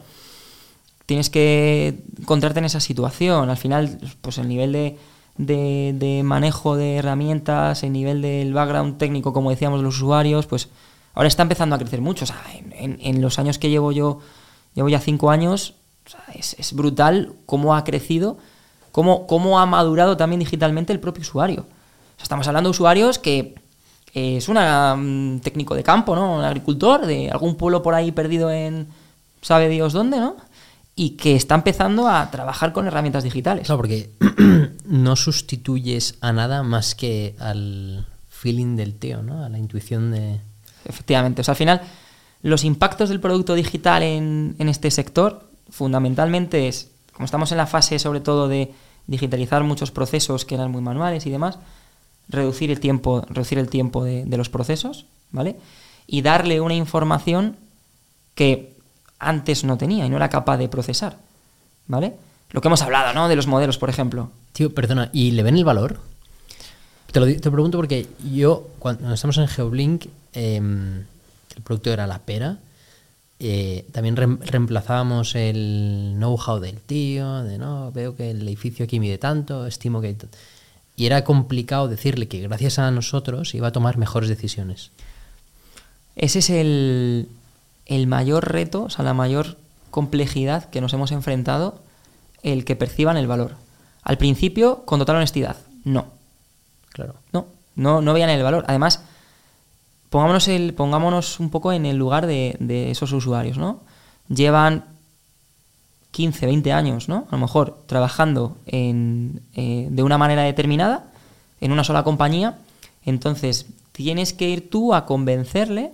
tienes que encontrarte en esa situación. Al final, pues el nivel de, de- manejo de herramientas, el nivel del background técnico, como decíamos, de los usuarios, pues ahora está empezando a crecer mucho. O sea, en, en- en los años que llevo yo, llevo ya cinco años, es brutal cómo ha crecido, cómo, cómo ha madurado también digitalmente el propio usuario. O sea, estamos hablando de usuarios que eh, es un técnico de campo, ¿no? Un agricultor de algún pueblo por ahí perdido en sabe Dios dónde, ¿no? Y que está empezando a trabajar con herramientas digitales. Claro, porque no sustituyes a nada más que al feeling del tío, ¿no? A la intuición de... Efectivamente. O sea, al final, los impactos del producto digital en, en este sector, fundamentalmente es, como estamos en la fase sobre todo de digitalizar muchos procesos que eran muy manuales y demás, reducir el tiempo, reducir el tiempo de, los procesos, ¿vale? Y darle una información que antes no tenía y no era capaz de procesar, ¿vale? lo que hemos hablado, ¿no? De los modelos, por ejemplo. Tío, perdona, ¿y le ven el valor? Te lo, te pregunto porque yo, cuando estamos en Geoblink, em, el producto era la pera. Eh, también rem- reemplazábamos el know-how del tío, de no, veo que el edificio aquí mide tanto, estimo que... Y era complicado decirle que gracias a nosotros iba a tomar mejores decisiones. Ese es el, el mayor reto, o sea, la mayor complejidad que nos hemos enfrentado, el que perciban el valor. Al principio, con total honestidad, no. Claro. No, no, no veían el valor. Además, pongámonos, el, pongámonos un poco en el lugar de, de esos usuarios, ¿no? Llevan 15, 20 años, ¿no? A lo mejor trabajando en, eh, de una manera determinada, en una sola compañía. Entonces, tienes que ir tú a convencerle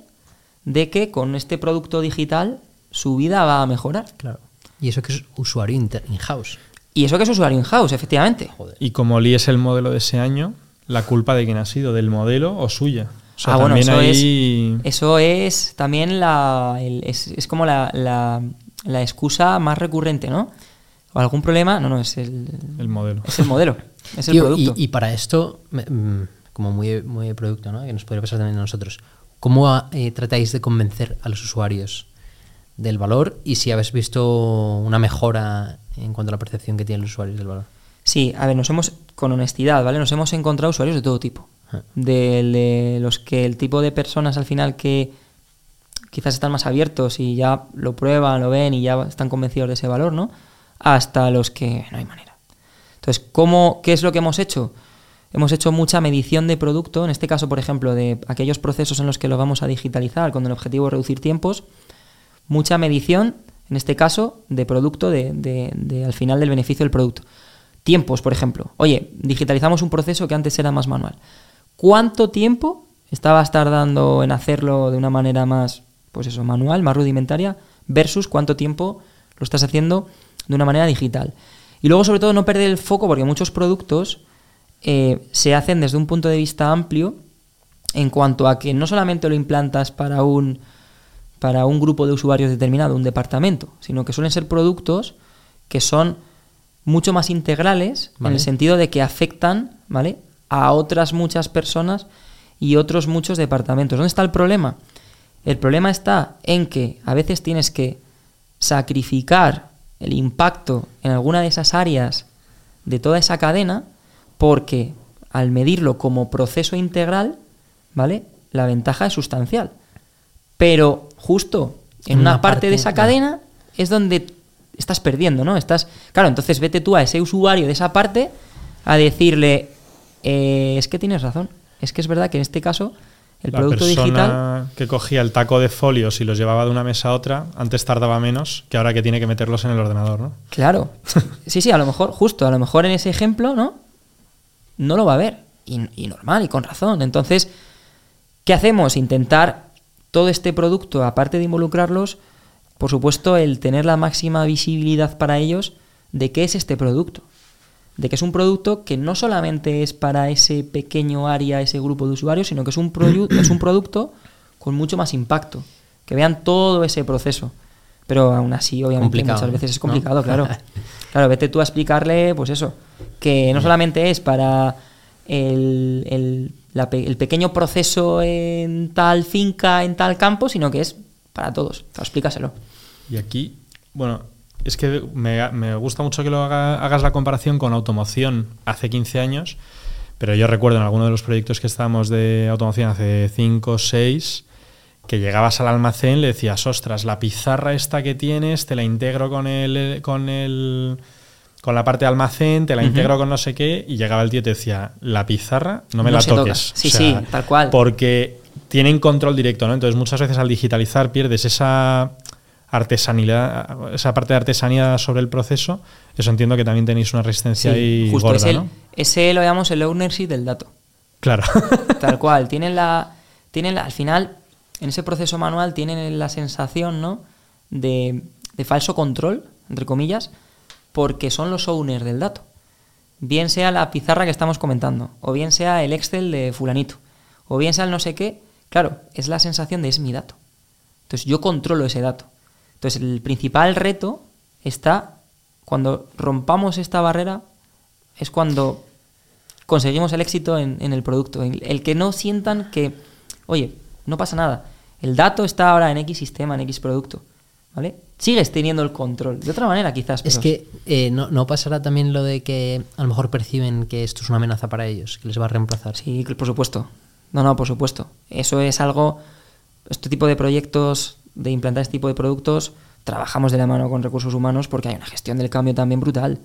de que con este producto digital su vida va a mejorar. Claro. Y eso que es usuario inter- in-house. Y eso que es usuario in-house, efectivamente. Joder. Y como Lee es el modelo de ese año, ¿la culpa de quién ha sido? ¿Del modelo o suya? O sea, ah, bueno, eso, ahí- es, eso es también la. el- es, es como la, la, la excusa más recurrente, ¿no? ¿O algún problema? No, no, es el, el modelo. es el modelo, es el Tío, producto. Y, y para esto, mm, como muy, muy de producto, ¿no? que nos podría pasar también a nosotros, ¿cómo eh, tratáis de convencer a los usuarios del valor y si habéis visto una mejora en cuanto a la percepción que tienen los usuarios del valor? Sí, a ver, nos hemos, con honestidad, ¿vale? Nos hemos encontrado usuarios de todo tipo. De, de los que el tipo de personas al final que quizás están más abiertos y ya lo prueban, lo ven y ya están convencidos de ese valor, ¿no? Hasta los que no hay manera. Entonces, ¿cómo, ¿qué es lo que hemos hecho? Hemos hecho mucha medición de producto, en este caso, por ejemplo, de aquellos procesos en los que lo vamos a digitalizar con el objetivo de reducir tiempos, mucha medición, en este caso, de producto, de, de- de al final del beneficio del producto. Tiempos, por ejemplo. Oye, digitalizamos un proceso que antes era más manual. ¿Cuánto tiempo estabas tardando en hacerlo de una manera más, pues eso, manual, más rudimentaria, versus cuánto tiempo lo estás haciendo de una manera digital? Y luego, sobre todo, no perder el foco, porque muchos productos eh, se hacen desde un punto de vista amplio en cuanto a que no solamente lo implantas para un para un grupo de usuarios determinado, un departamento, sino que suelen ser productos que son mucho más integrales en el sentido de que afectan, ¿vale? A otras muchas personas y otros muchos departamentos. ¿Dónde está el problema? El problema está en que a veces tienes que sacrificar el impacto en alguna de esas áreas de toda esa cadena porque al medirlo como proceso integral, ¿vale? La ventaja es sustancial. Pero justo en una, Una parte, parte, de esa cadena es donde estás perdiendo, ¿no? Estás, claro, entonces vete tú a ese usuario de esa parte a decirle, eh, es que tienes razón, es que es verdad que en este caso el la producto persona digital que cogía el taco de folios y los llevaba de una mesa a otra, antes tardaba menos que ahora que tiene que meterlos en el ordenador, ¿no? Claro. Sí, sí, a lo mejor, justo, a lo mejor en ese ejemplo, ¿no? No lo va a ver. Y, y normal, y con razón. Entonces, ¿qué hacemos? Intentar todo este producto, aparte de involucrarlos, por supuesto, el tener la máxima visibilidad para ellos de qué es este producto. De que es un producto que no solamente es para ese pequeño área, ese grupo de usuarios, sino que es un, es un producto con mucho más impacto. Que vean todo ese proceso. Pero aún así, obviamente, Complicado, muchas veces es ¿No? complicado, claro. Claro, vete tú a explicarle, pues eso, que no solamente es para el, el- la pe- el pequeño proceso en tal finca, en tal campo, sino que es para todos. Explícaselo. Y aquí, bueno, es que me, me gusta mucho que lo haga- hagas la comparación con automoción hace 15 años, pero yo recuerdo en alguno de los proyectos que estábamos de automoción hace 5 o 6, que llegabas al almacén, le decías, ostras, la pizarra esta que tienes, te la integro con el, con el con la parte de almacén, te la integro con no sé qué, y llegaba el tío y te decía, la pizarra no me No la toques. Sí, sí, tal cual. Porque tienen control directo, ¿no? Entonces muchas veces al digitalizar pierdes esa artesanía, esa parte de artesanía sobre el proceso. Eso entiendo que también tenéis una resistencia ahí justo gorda, es el, ¿no? ese lo llamamos el ownership del dato. Claro. Tal cual. Tienen la, tienen la- al final, en ese proceso manual, tienen la sensación, ¿no? De, de falso control, entre comillas, porque son los owners del dato. Bien sea la pizarra que estamos comentando, o bien sea el Excel de fulanito, o bien sea el no sé qué. Claro, es la sensación de es mi dato. Entonces yo controlo ese dato. Entonces el principal reto está cuando rompamos esta barrera, es cuando conseguimos el éxito en, en el producto. El, el que no sientan que, oye, no pasa nada. El dato está ahora en X sistema, en X producto. ¿Vale? Sigues teniendo el control. De otra manera, quizás. Es que eh, no, no pasará también lo de que a lo mejor perciben que esto es una amenaza para ellos, que les va a reemplazar. Sí, por supuesto. No, no, por supuesto. Eso es algo. Este tipo de proyectos, de implantar este tipo de productos, trabajamos de la mano con recursos humanos porque hay una gestión del cambio también brutal.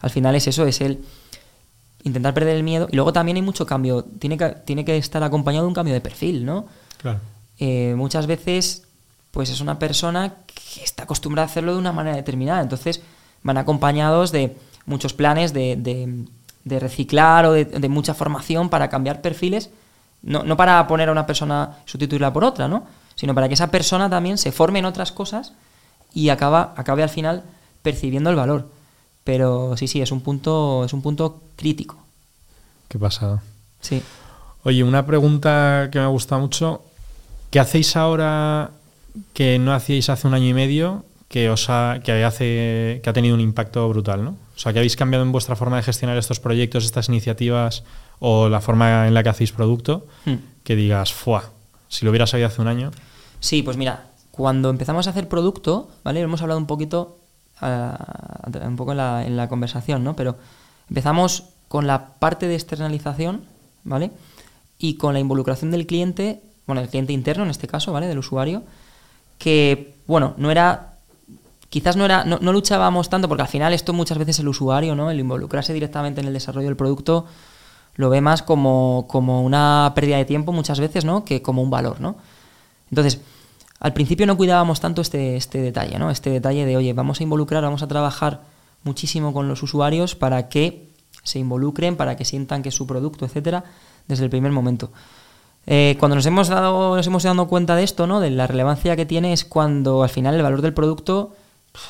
Al final es eso, es el intentar perder el miedo. Y luego también hay mucho cambio. Tiene que, tiene que estar acompañado de un cambio de perfil, ¿no? Claro. Eh, muchas veces, pues es una persona que está acostumbrada a hacerlo de una manera determinada. Entonces, van acompañados de muchos planes de, de- de reciclar o de, de mucha formación para cambiar perfiles. No, no para poner a una persona sustituirla por otra, ¿no? Sino para que esa persona también se forme en otras cosas y acaba, acabe al final percibiendo el valor. Pero sí, sí, es un punto, es un punto crítico. Qué pasada. Sí. Oye, una pregunta que me gusta mucho. ¿Qué hacéis ahora que no hacíais hace un año y medio que os ha, que hace que ha tenido un impacto brutal, ¿no? O sea, que habéis cambiado en vuestra forma de gestionar estos proyectos, estas iniciativas o la forma en la que hacéis producto, Hmm. que digas, ¡fua! Si lo hubiera sabido hace un año. Sí, pues mira, cuando empezamos a hacer producto, ¿vale? Hemos hablado un poquito, ah, un poco en la, en la conversación, ¿no? Pero empezamos con la parte de externalización, ¿vale? Y con la involucración del cliente, bueno, el cliente interno en este caso, ¿vale? Del usuario, que, bueno, no era, quizás no era, no, no luchábamos tanto, porque al final esto muchas veces el usuario, ¿no? El involucrarse directamente en el desarrollo del producto lo ve más como, como una pérdida de tiempo muchas veces, ¿no? Que como un valor, ¿no? Entonces, al principio no cuidábamos tanto este, este detalle, ¿no? Este detalle de, oye, vamos a involucrar, vamos a trabajar muchísimo con los usuarios para que se involucren, para que sientan que es su producto, etcétera, desde el primer momento. Eh, cuando nos hemos dado, nos hemos dado cuenta de esto, ¿no? De la relevancia que tiene, es cuando al final el valor del producto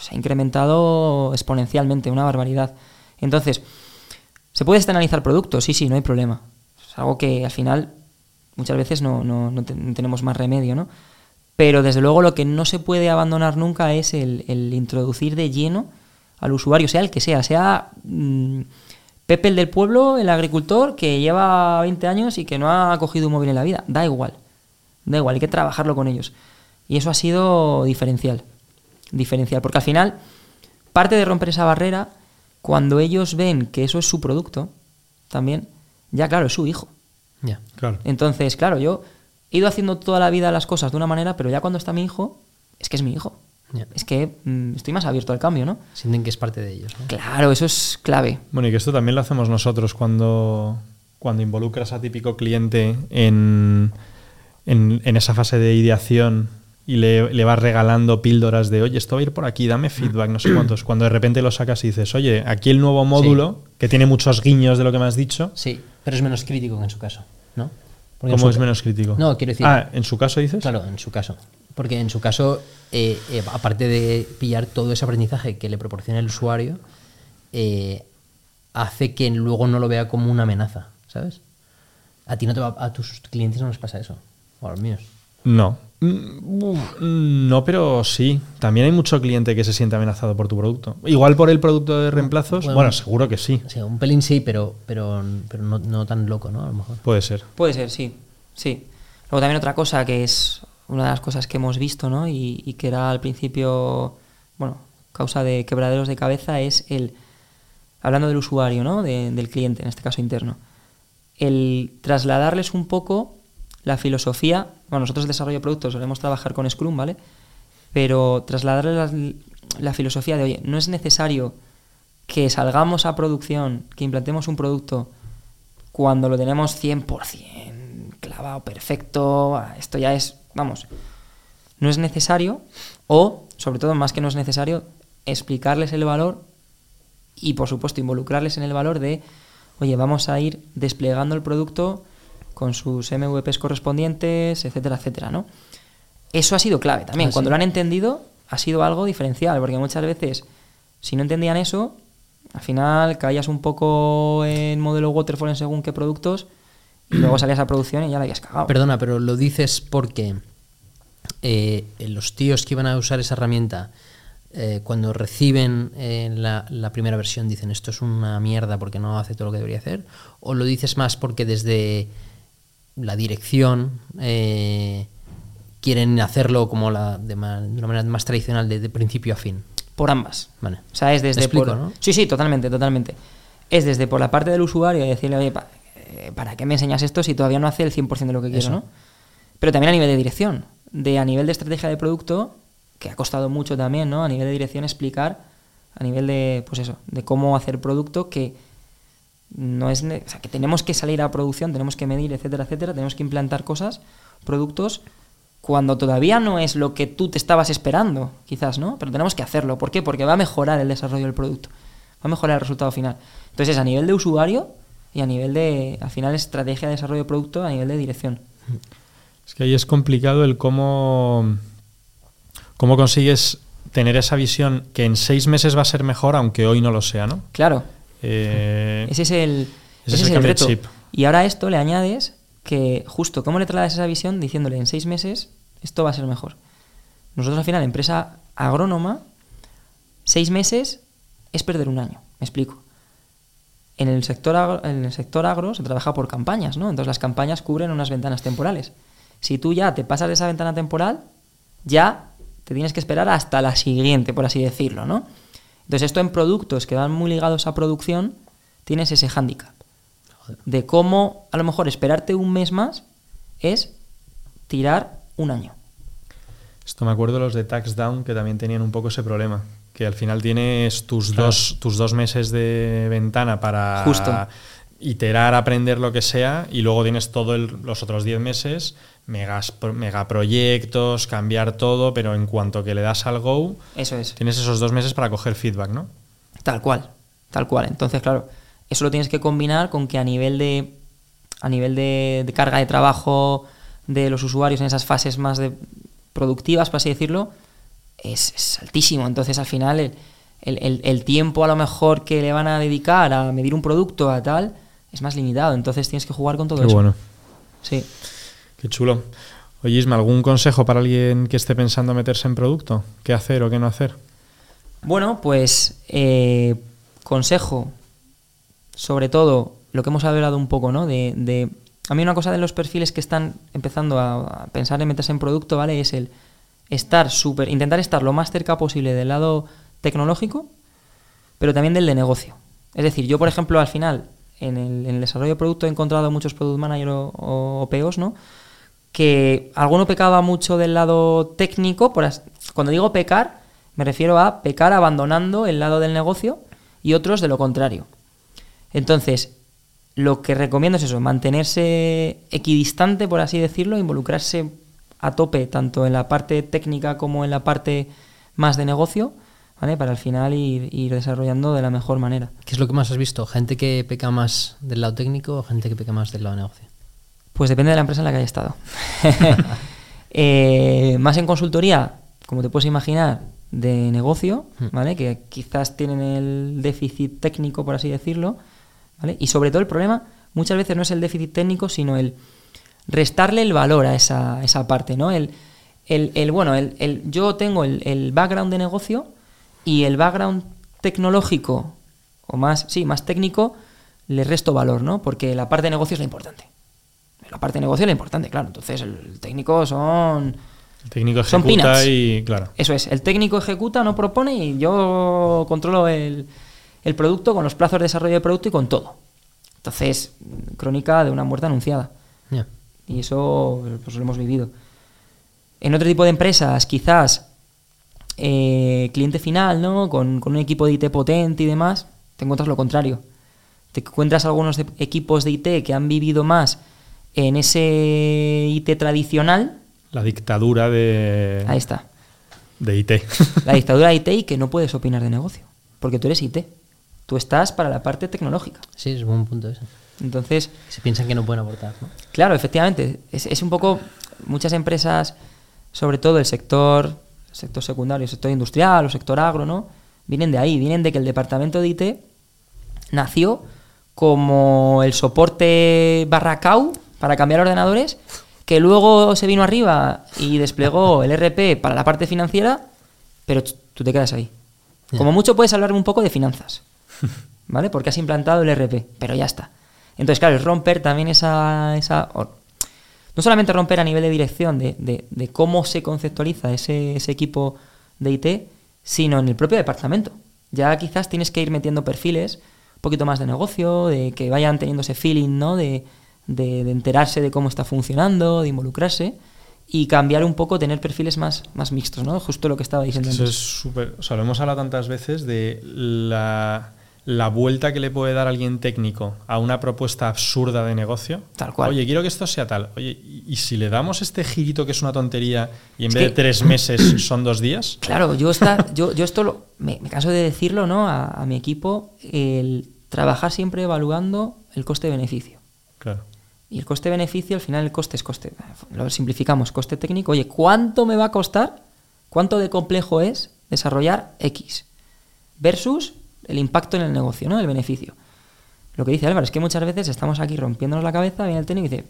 se ha incrementado exponencialmente, una barbaridad. Entonces, ¿se puede externalizar productos? Sí, sí, no hay problema. Es algo que al final muchas veces no, no- no te- no tenemos más remedio, ¿no? Pero desde luego lo que no se puede abandonar nunca es el, el introducir de lleno al usuario, sea el que sea, sea mm, Pepe el del pueblo, el agricultor que lleva 20 años y que no ha cogido un móvil en la vida. Da igual, da igual, hay que trabajarlo con ellos. Y eso ha sido diferencial, diferencial, porque al final parte de romper esa barrera, cuando ellos ven que eso es su producto, también, ya claro, es su hijo. Ya. Claro. Entonces, claro, yo he ido haciendo toda la vida las cosas de una manera, pero ya cuando está mi hijo, es que es mi hijo. Ya. Es que mm, estoy más abierto al cambio, ¿no? Sienten que es parte de ellos. ¿no? Claro, eso es clave. Bueno, y que esto también lo hacemos nosotros cuando, cuando involucras a típico cliente en, en, en esa fase de ideación y le, le vas regalando píldoras de, oye, esto va a ir por aquí, dame feedback, no sé cuántos. Cuando de repente lo sacas y dices, oye, aquí el nuevo módulo, que tiene muchos guiños de lo que me has dicho, Sí, pero es menos crítico que en su caso, ¿no? Porque ¿cómo es menos crítico? No, quiero decir- Ah, ¿en su caso dices? Claro, en su caso. Porque en su caso, eh, eh, aparte de pillar todo ese aprendizaje que le proporciona el usuario, eh, hace que luego no lo vea como una amenaza, ¿sabes? A ti no te va, a tus clientes no les pasa eso, o a los míos. No. Mm, uf, No, pero sí. También hay mucho cliente que se siente amenazado por tu producto. Igual por el producto de reemplazos. Bueno. Bueno, seguro que sí. O sea, un pelín sí, pero, pero, pero no, no tan loco, ¿no? A lo mejor. Puede ser. Puede ser, sí. Sí. Luego también otra cosa que es una de las cosas que hemos visto, ¿no? Y, y que era al principio, bueno, causa de quebraderos de cabeza es el, hablando del usuario, ¿no? De- del cliente, en este caso interno, el trasladarles un poco la filosofía, bueno, nosotros en desarrollo de productos solemos trabajar con Scrum, ¿vale? Pero trasladarles la, la filosofía de, oye, no es necesario que salgamos a producción, que implantemos un producto cuando lo tenemos 100% clavado, perfecto, ah, esto ya es, vamos, no es necesario, o, sobre todo, más que no es necesario, explicarles el valor y, por supuesto, involucrarles en el valor de, oye, vamos a ir desplegando el producto con sus MVPs correspondientes, etcétera, etcétera, ¿no? Eso ha sido clave también. Ah, Cuando sí. lo han entendido, ha sido algo diferencial, porque muchas veces, si no entendían eso, al final caías un poco en modelo waterfall en según qué productos y luego salías a producción y ya la habías cagado. Perdona, pero lo dices porque eh, los tíos que iban a usar esa herramienta eh, cuando reciben eh, la, la primera versión dicen esto es una mierda porque no hace todo lo que debería hacer? ¿O lo dices más porque desde la dirección eh, quieren hacerlo como la, de, una manera más tradicional, de, de principio a fin? Por ambas. Vale. O sea, es desde explico, por... ¿no? Sí, sí, totalmente, totalmente. Es desde por la parte del usuario decirle, oye, pa- eh, ¿para qué me enseñas esto si todavía no hace el 100% de lo que quiero, Eso. no? Pero también a nivel de dirección, de a nivel de estrategia de producto, que ha costado mucho también, ¿no? A nivel de dirección explicar, a nivel de, pues eso, de cómo hacer producto que no es, o sea, que tenemos que salir a producción, tenemos que medir, etcétera, etcétera, tenemos que implantar cosas, productos, cuando todavía no es lo que tú te estabas esperando, quizás, ¿no? Pero tenemos que hacerlo. ¿Por qué? Porque va a mejorar el desarrollo del producto, va a mejorar el resultado final. Entonces, es a nivel de usuario y a nivel de, al final, estrategia de desarrollo de producto, a nivel de dirección. Es que ahí es complicado el cómo, cómo consigues tener esa visión que en seis meses va a ser mejor, aunque hoy no lo sea, ¿no? Claro, Eh, ese es el, ese ese es el reto. chip. Y ahora a esto le añades que justo, ¿cómo le trasladas esa visión diciéndole en seis meses esto va a ser mejor? Nosotros al final, empresa agrónoma, seis meses es perder un año. Me explico. En el sector agro, en el sector agro se trabaja por campañas, ¿no? Entonces las campañas cubren unas ventanas temporales. Si tú ya te pasas de esa ventana temporal, ya te tienes que esperar hasta la siguiente, por así decirlo, ¿no? Entonces esto en productos que van muy ligados a producción, tienes ese hándicap de cómo a lo mejor esperarte un mes más es tirar un año. Esto me acuerdo los de Tax Down que también tenían un poco ese problema. Que al final tienes tus, Claro. dos, tus dos meses de ventana para Justo. Iterar, aprender lo que sea, y luego tienes todos los otros 10 meses, megas, pro- megaproyectos, cambiar todo, pero en cuanto que le das al go, Eso es. tienes esos dos meses para coger feedback, ¿no? Tal cual, tal cual. Entonces, claro, eso lo tienes que combinar con que a nivel de a nivel de, de carga de trabajo de los usuarios en esas fases más de productivas, por así decirlo, es, es altísimo. Entonces, al final, el- el- el tiempo a lo mejor que le van a dedicar a medir un producto, a tal, es más limitado. Entonces, tienes que jugar con todo Qué eso. bueno, Sí. qué chulo. Oye, Isma, ¿algún consejo para alguien que esté pensando meterse en producto? ¿Qué hacer o qué no hacer? Bueno, pues eh, consejo, sobre todo lo que hemos hablado un poco, ¿no? De, de- a mí una cosa de los perfiles que están empezando a, a pensar en meterse en producto, ¿vale? Es el estar súper, intentar estar lo más cerca posible del lado tecnológico, pero también del de negocio. Es decir, yo, por ejemplo, al final, en el, desarrollo de producto he encontrado muchos product manager o, ¿no? Que alguno pecaba mucho del lado técnico. Por cuando digo pecar, me refiero a pecar abandonando el lado del negocio y otros de lo contrario. Entonces, lo que recomiendo es eso, mantenerse equidistante, por así decirlo, involucrarse a tope tanto en la parte técnica como en la parte más de negocio, ¿vale? Para al final ir, ir desarrollando de la mejor manera. ¿Qué es lo que más has visto? ¿Gente que peca más del lado técnico o gente que peca más del lado de negocio? Pues depende de la empresa en la que haya estado. Eh, más en consultoría, como te puedes imaginar, de negocio, ¿vale? Que quizás tienen el déficit técnico, por así decirlo, ¿vale? Y sobre todo el problema muchas veces no es el déficit técnico, sino el restarle el valor a esa, esa parte, ¿no? El, el, el, bueno, el, el- yo tengo el, el background de negocio y el background tecnológico, o más, sí, más técnico, le resto valor, ¿no? Porque la parte de negocio es la importante. La parte de negocio es la importante, claro. Entonces, el técnico son. El técnico Son ejecuta peanuts. y, claro, Eso es, el técnico ejecuta, no propone y yo controlo el, el producto con los plazos de desarrollo del producto y con todo. Entonces, crónica de una muerte anunciada. Ya. Y eso pues, lo hemos vivido. En otro tipo de empresas, quizás eh, cliente final, ¿no? Con, con un equipo de IT potente y demás, te encuentras lo contrario. Te encuentras algunos de- equipos de IT que han vivido más en ese IT tradicional. la dictadura de, Ahí está. de IT. La dictadura de IT y que no puedes opinar de negocio. Porque tú eres IT. Tú estás para la parte tecnológica. Sí, es un buen punto ese. Entonces, Se piensan que no pueden aportar, ¿no? Claro, efectivamente. Es, es un poco. Muchas empresas, sobre todo el sector, sector secundario, sector industrial o sector agro, ¿no? Vienen de ahí, vienen de que el departamento de IT nació como el soporte barracau para cambiar ordenadores, que luego se vino arriba y desplegó el RP para la parte financiera, pero tú te quedas ahí. Como mucho puedes hablarme un poco de finanzas, ¿vale? Porque has implantado el RP, pero ya está. Entonces, claro, es romper también esa... esa no solamente romper a nivel de dirección de, de- de cómo se conceptualiza ese, ese equipo de IT, sino en el propio departamento. Ya quizás tienes que ir metiendo perfiles, un poquito más de negocio, de que vayan teniendo ese feeling, ¿no? De, de- de enterarse de cómo está funcionando, de involucrarse y cambiar un poco, tener perfiles más, más mixtos, ¿no? Justo lo que estaba diciendo Eso antes. es súper. O sea, lo hemos hablado tantas veces de la, la vuelta que le puede dar alguien técnico a una propuesta absurda de negocio. Tal cual. Oye, quiero que esto sea tal. Oye, y, si le damos este girito que es una tontería y en Es vez de tres meses son dos días? Claro, yo, esta, yo, yo esto lo, me, me canso de decirlo ¿no? a, a mi equipo, el trabajar siempre evaluando el coste-beneficio. Claro. Y el coste-beneficio, al final el coste es coste. Lo simplificamos, coste técnico. Oye, ¿cuánto me va a costar? ¿Cuánto de complejo es desarrollar X? Versus el impacto en el negocio, ¿no? El beneficio. Lo que dice Álvaro es que muchas veces estamos aquí rompiéndonos la cabeza, viene el técnico y dice,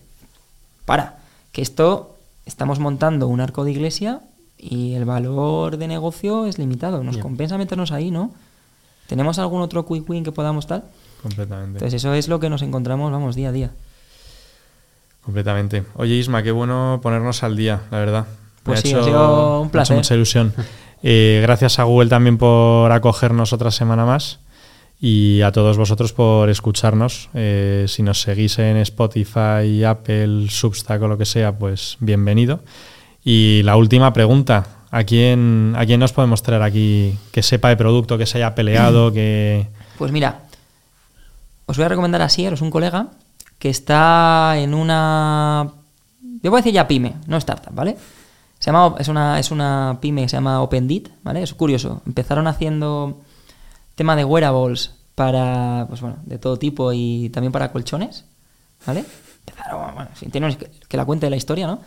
para, que esto estamos montando un arco de iglesia y el valor de negocio es limitado. Nos Bien. compensa meternos ahí, ¿no? ¿Tenemos algún otro quick win que podamos tal? Completamente. Entonces eso es lo que nos encontramos, vamos, día a día. Completamente. Oye, Isma, qué bueno ponernos al día, la verdad. Me Pues sí, ha sido un me ha placer. hecho mucha ilusión. Eh, gracias a Google también por acogernos otra semana más y a todos vosotros por escucharnos. Eh, si nos seguís en Spotify, Apple, Substack o lo que sea, pues bienvenido. Y la última pregunta. ¿A quién, ¿A quién nos podemos traer aquí que sepa de producto, que se haya peleado, que... Pues mira, os voy a recomendar a Sier, es un colega que está en una. Yo voy a decir ya pyme, no startup, ¿vale? Se llama, es, una, es una pyme que se llama OpenDit, ¿vale? Es curioso. Empezaron haciendo tema de wearables para, pues bueno, de todo tipo y también para colchones, ¿vale? Empezaron, bueno, en fin, tienen que, la cuente de la historia, ¿no?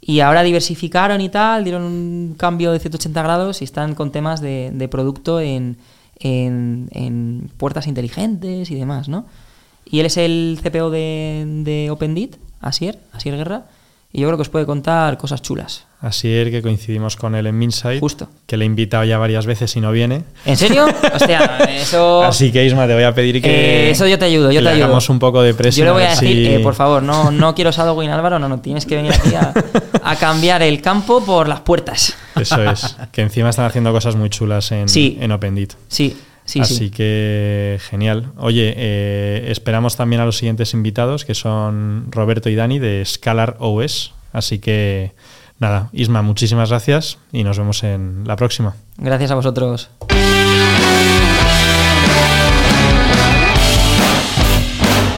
Y ahora diversificaron y tal, dieron un cambio de 180 grados y están con temas de, producto en, en, en puertas inteligentes y demás, ¿no? Y él es el CPO de, de OpenDit, Asier, Asier Guerra, y yo creo que os puede contar cosas chulas. Asier, que coincidimos con él en Minsight, Justo. que le he invitado ya varias veces y no viene. ¿En serio? Hostia, eso... Así que Isma, te voy a pedir que. Eh, eso yo te ayudo, yo que te le ayudo. hagamos un poco de presión. Yo le voy a decir, si- eh, por favor, no, no quiero Shadowing Álvaro, no, no, tienes que venir aquí a, a cambiar el campo por las puertas. Eso es. Que encima están haciendo cosas muy chulas en, Sí. en OpenDit. Sí, sí, Así sí. que genial. Oye, eh, esperamos también a los siguientes invitados, que son Roberto y Dani de Scalar OS. Así que nada, Isma, muchísimas gracias y nos vemos en la próxima. Gracias a vosotros.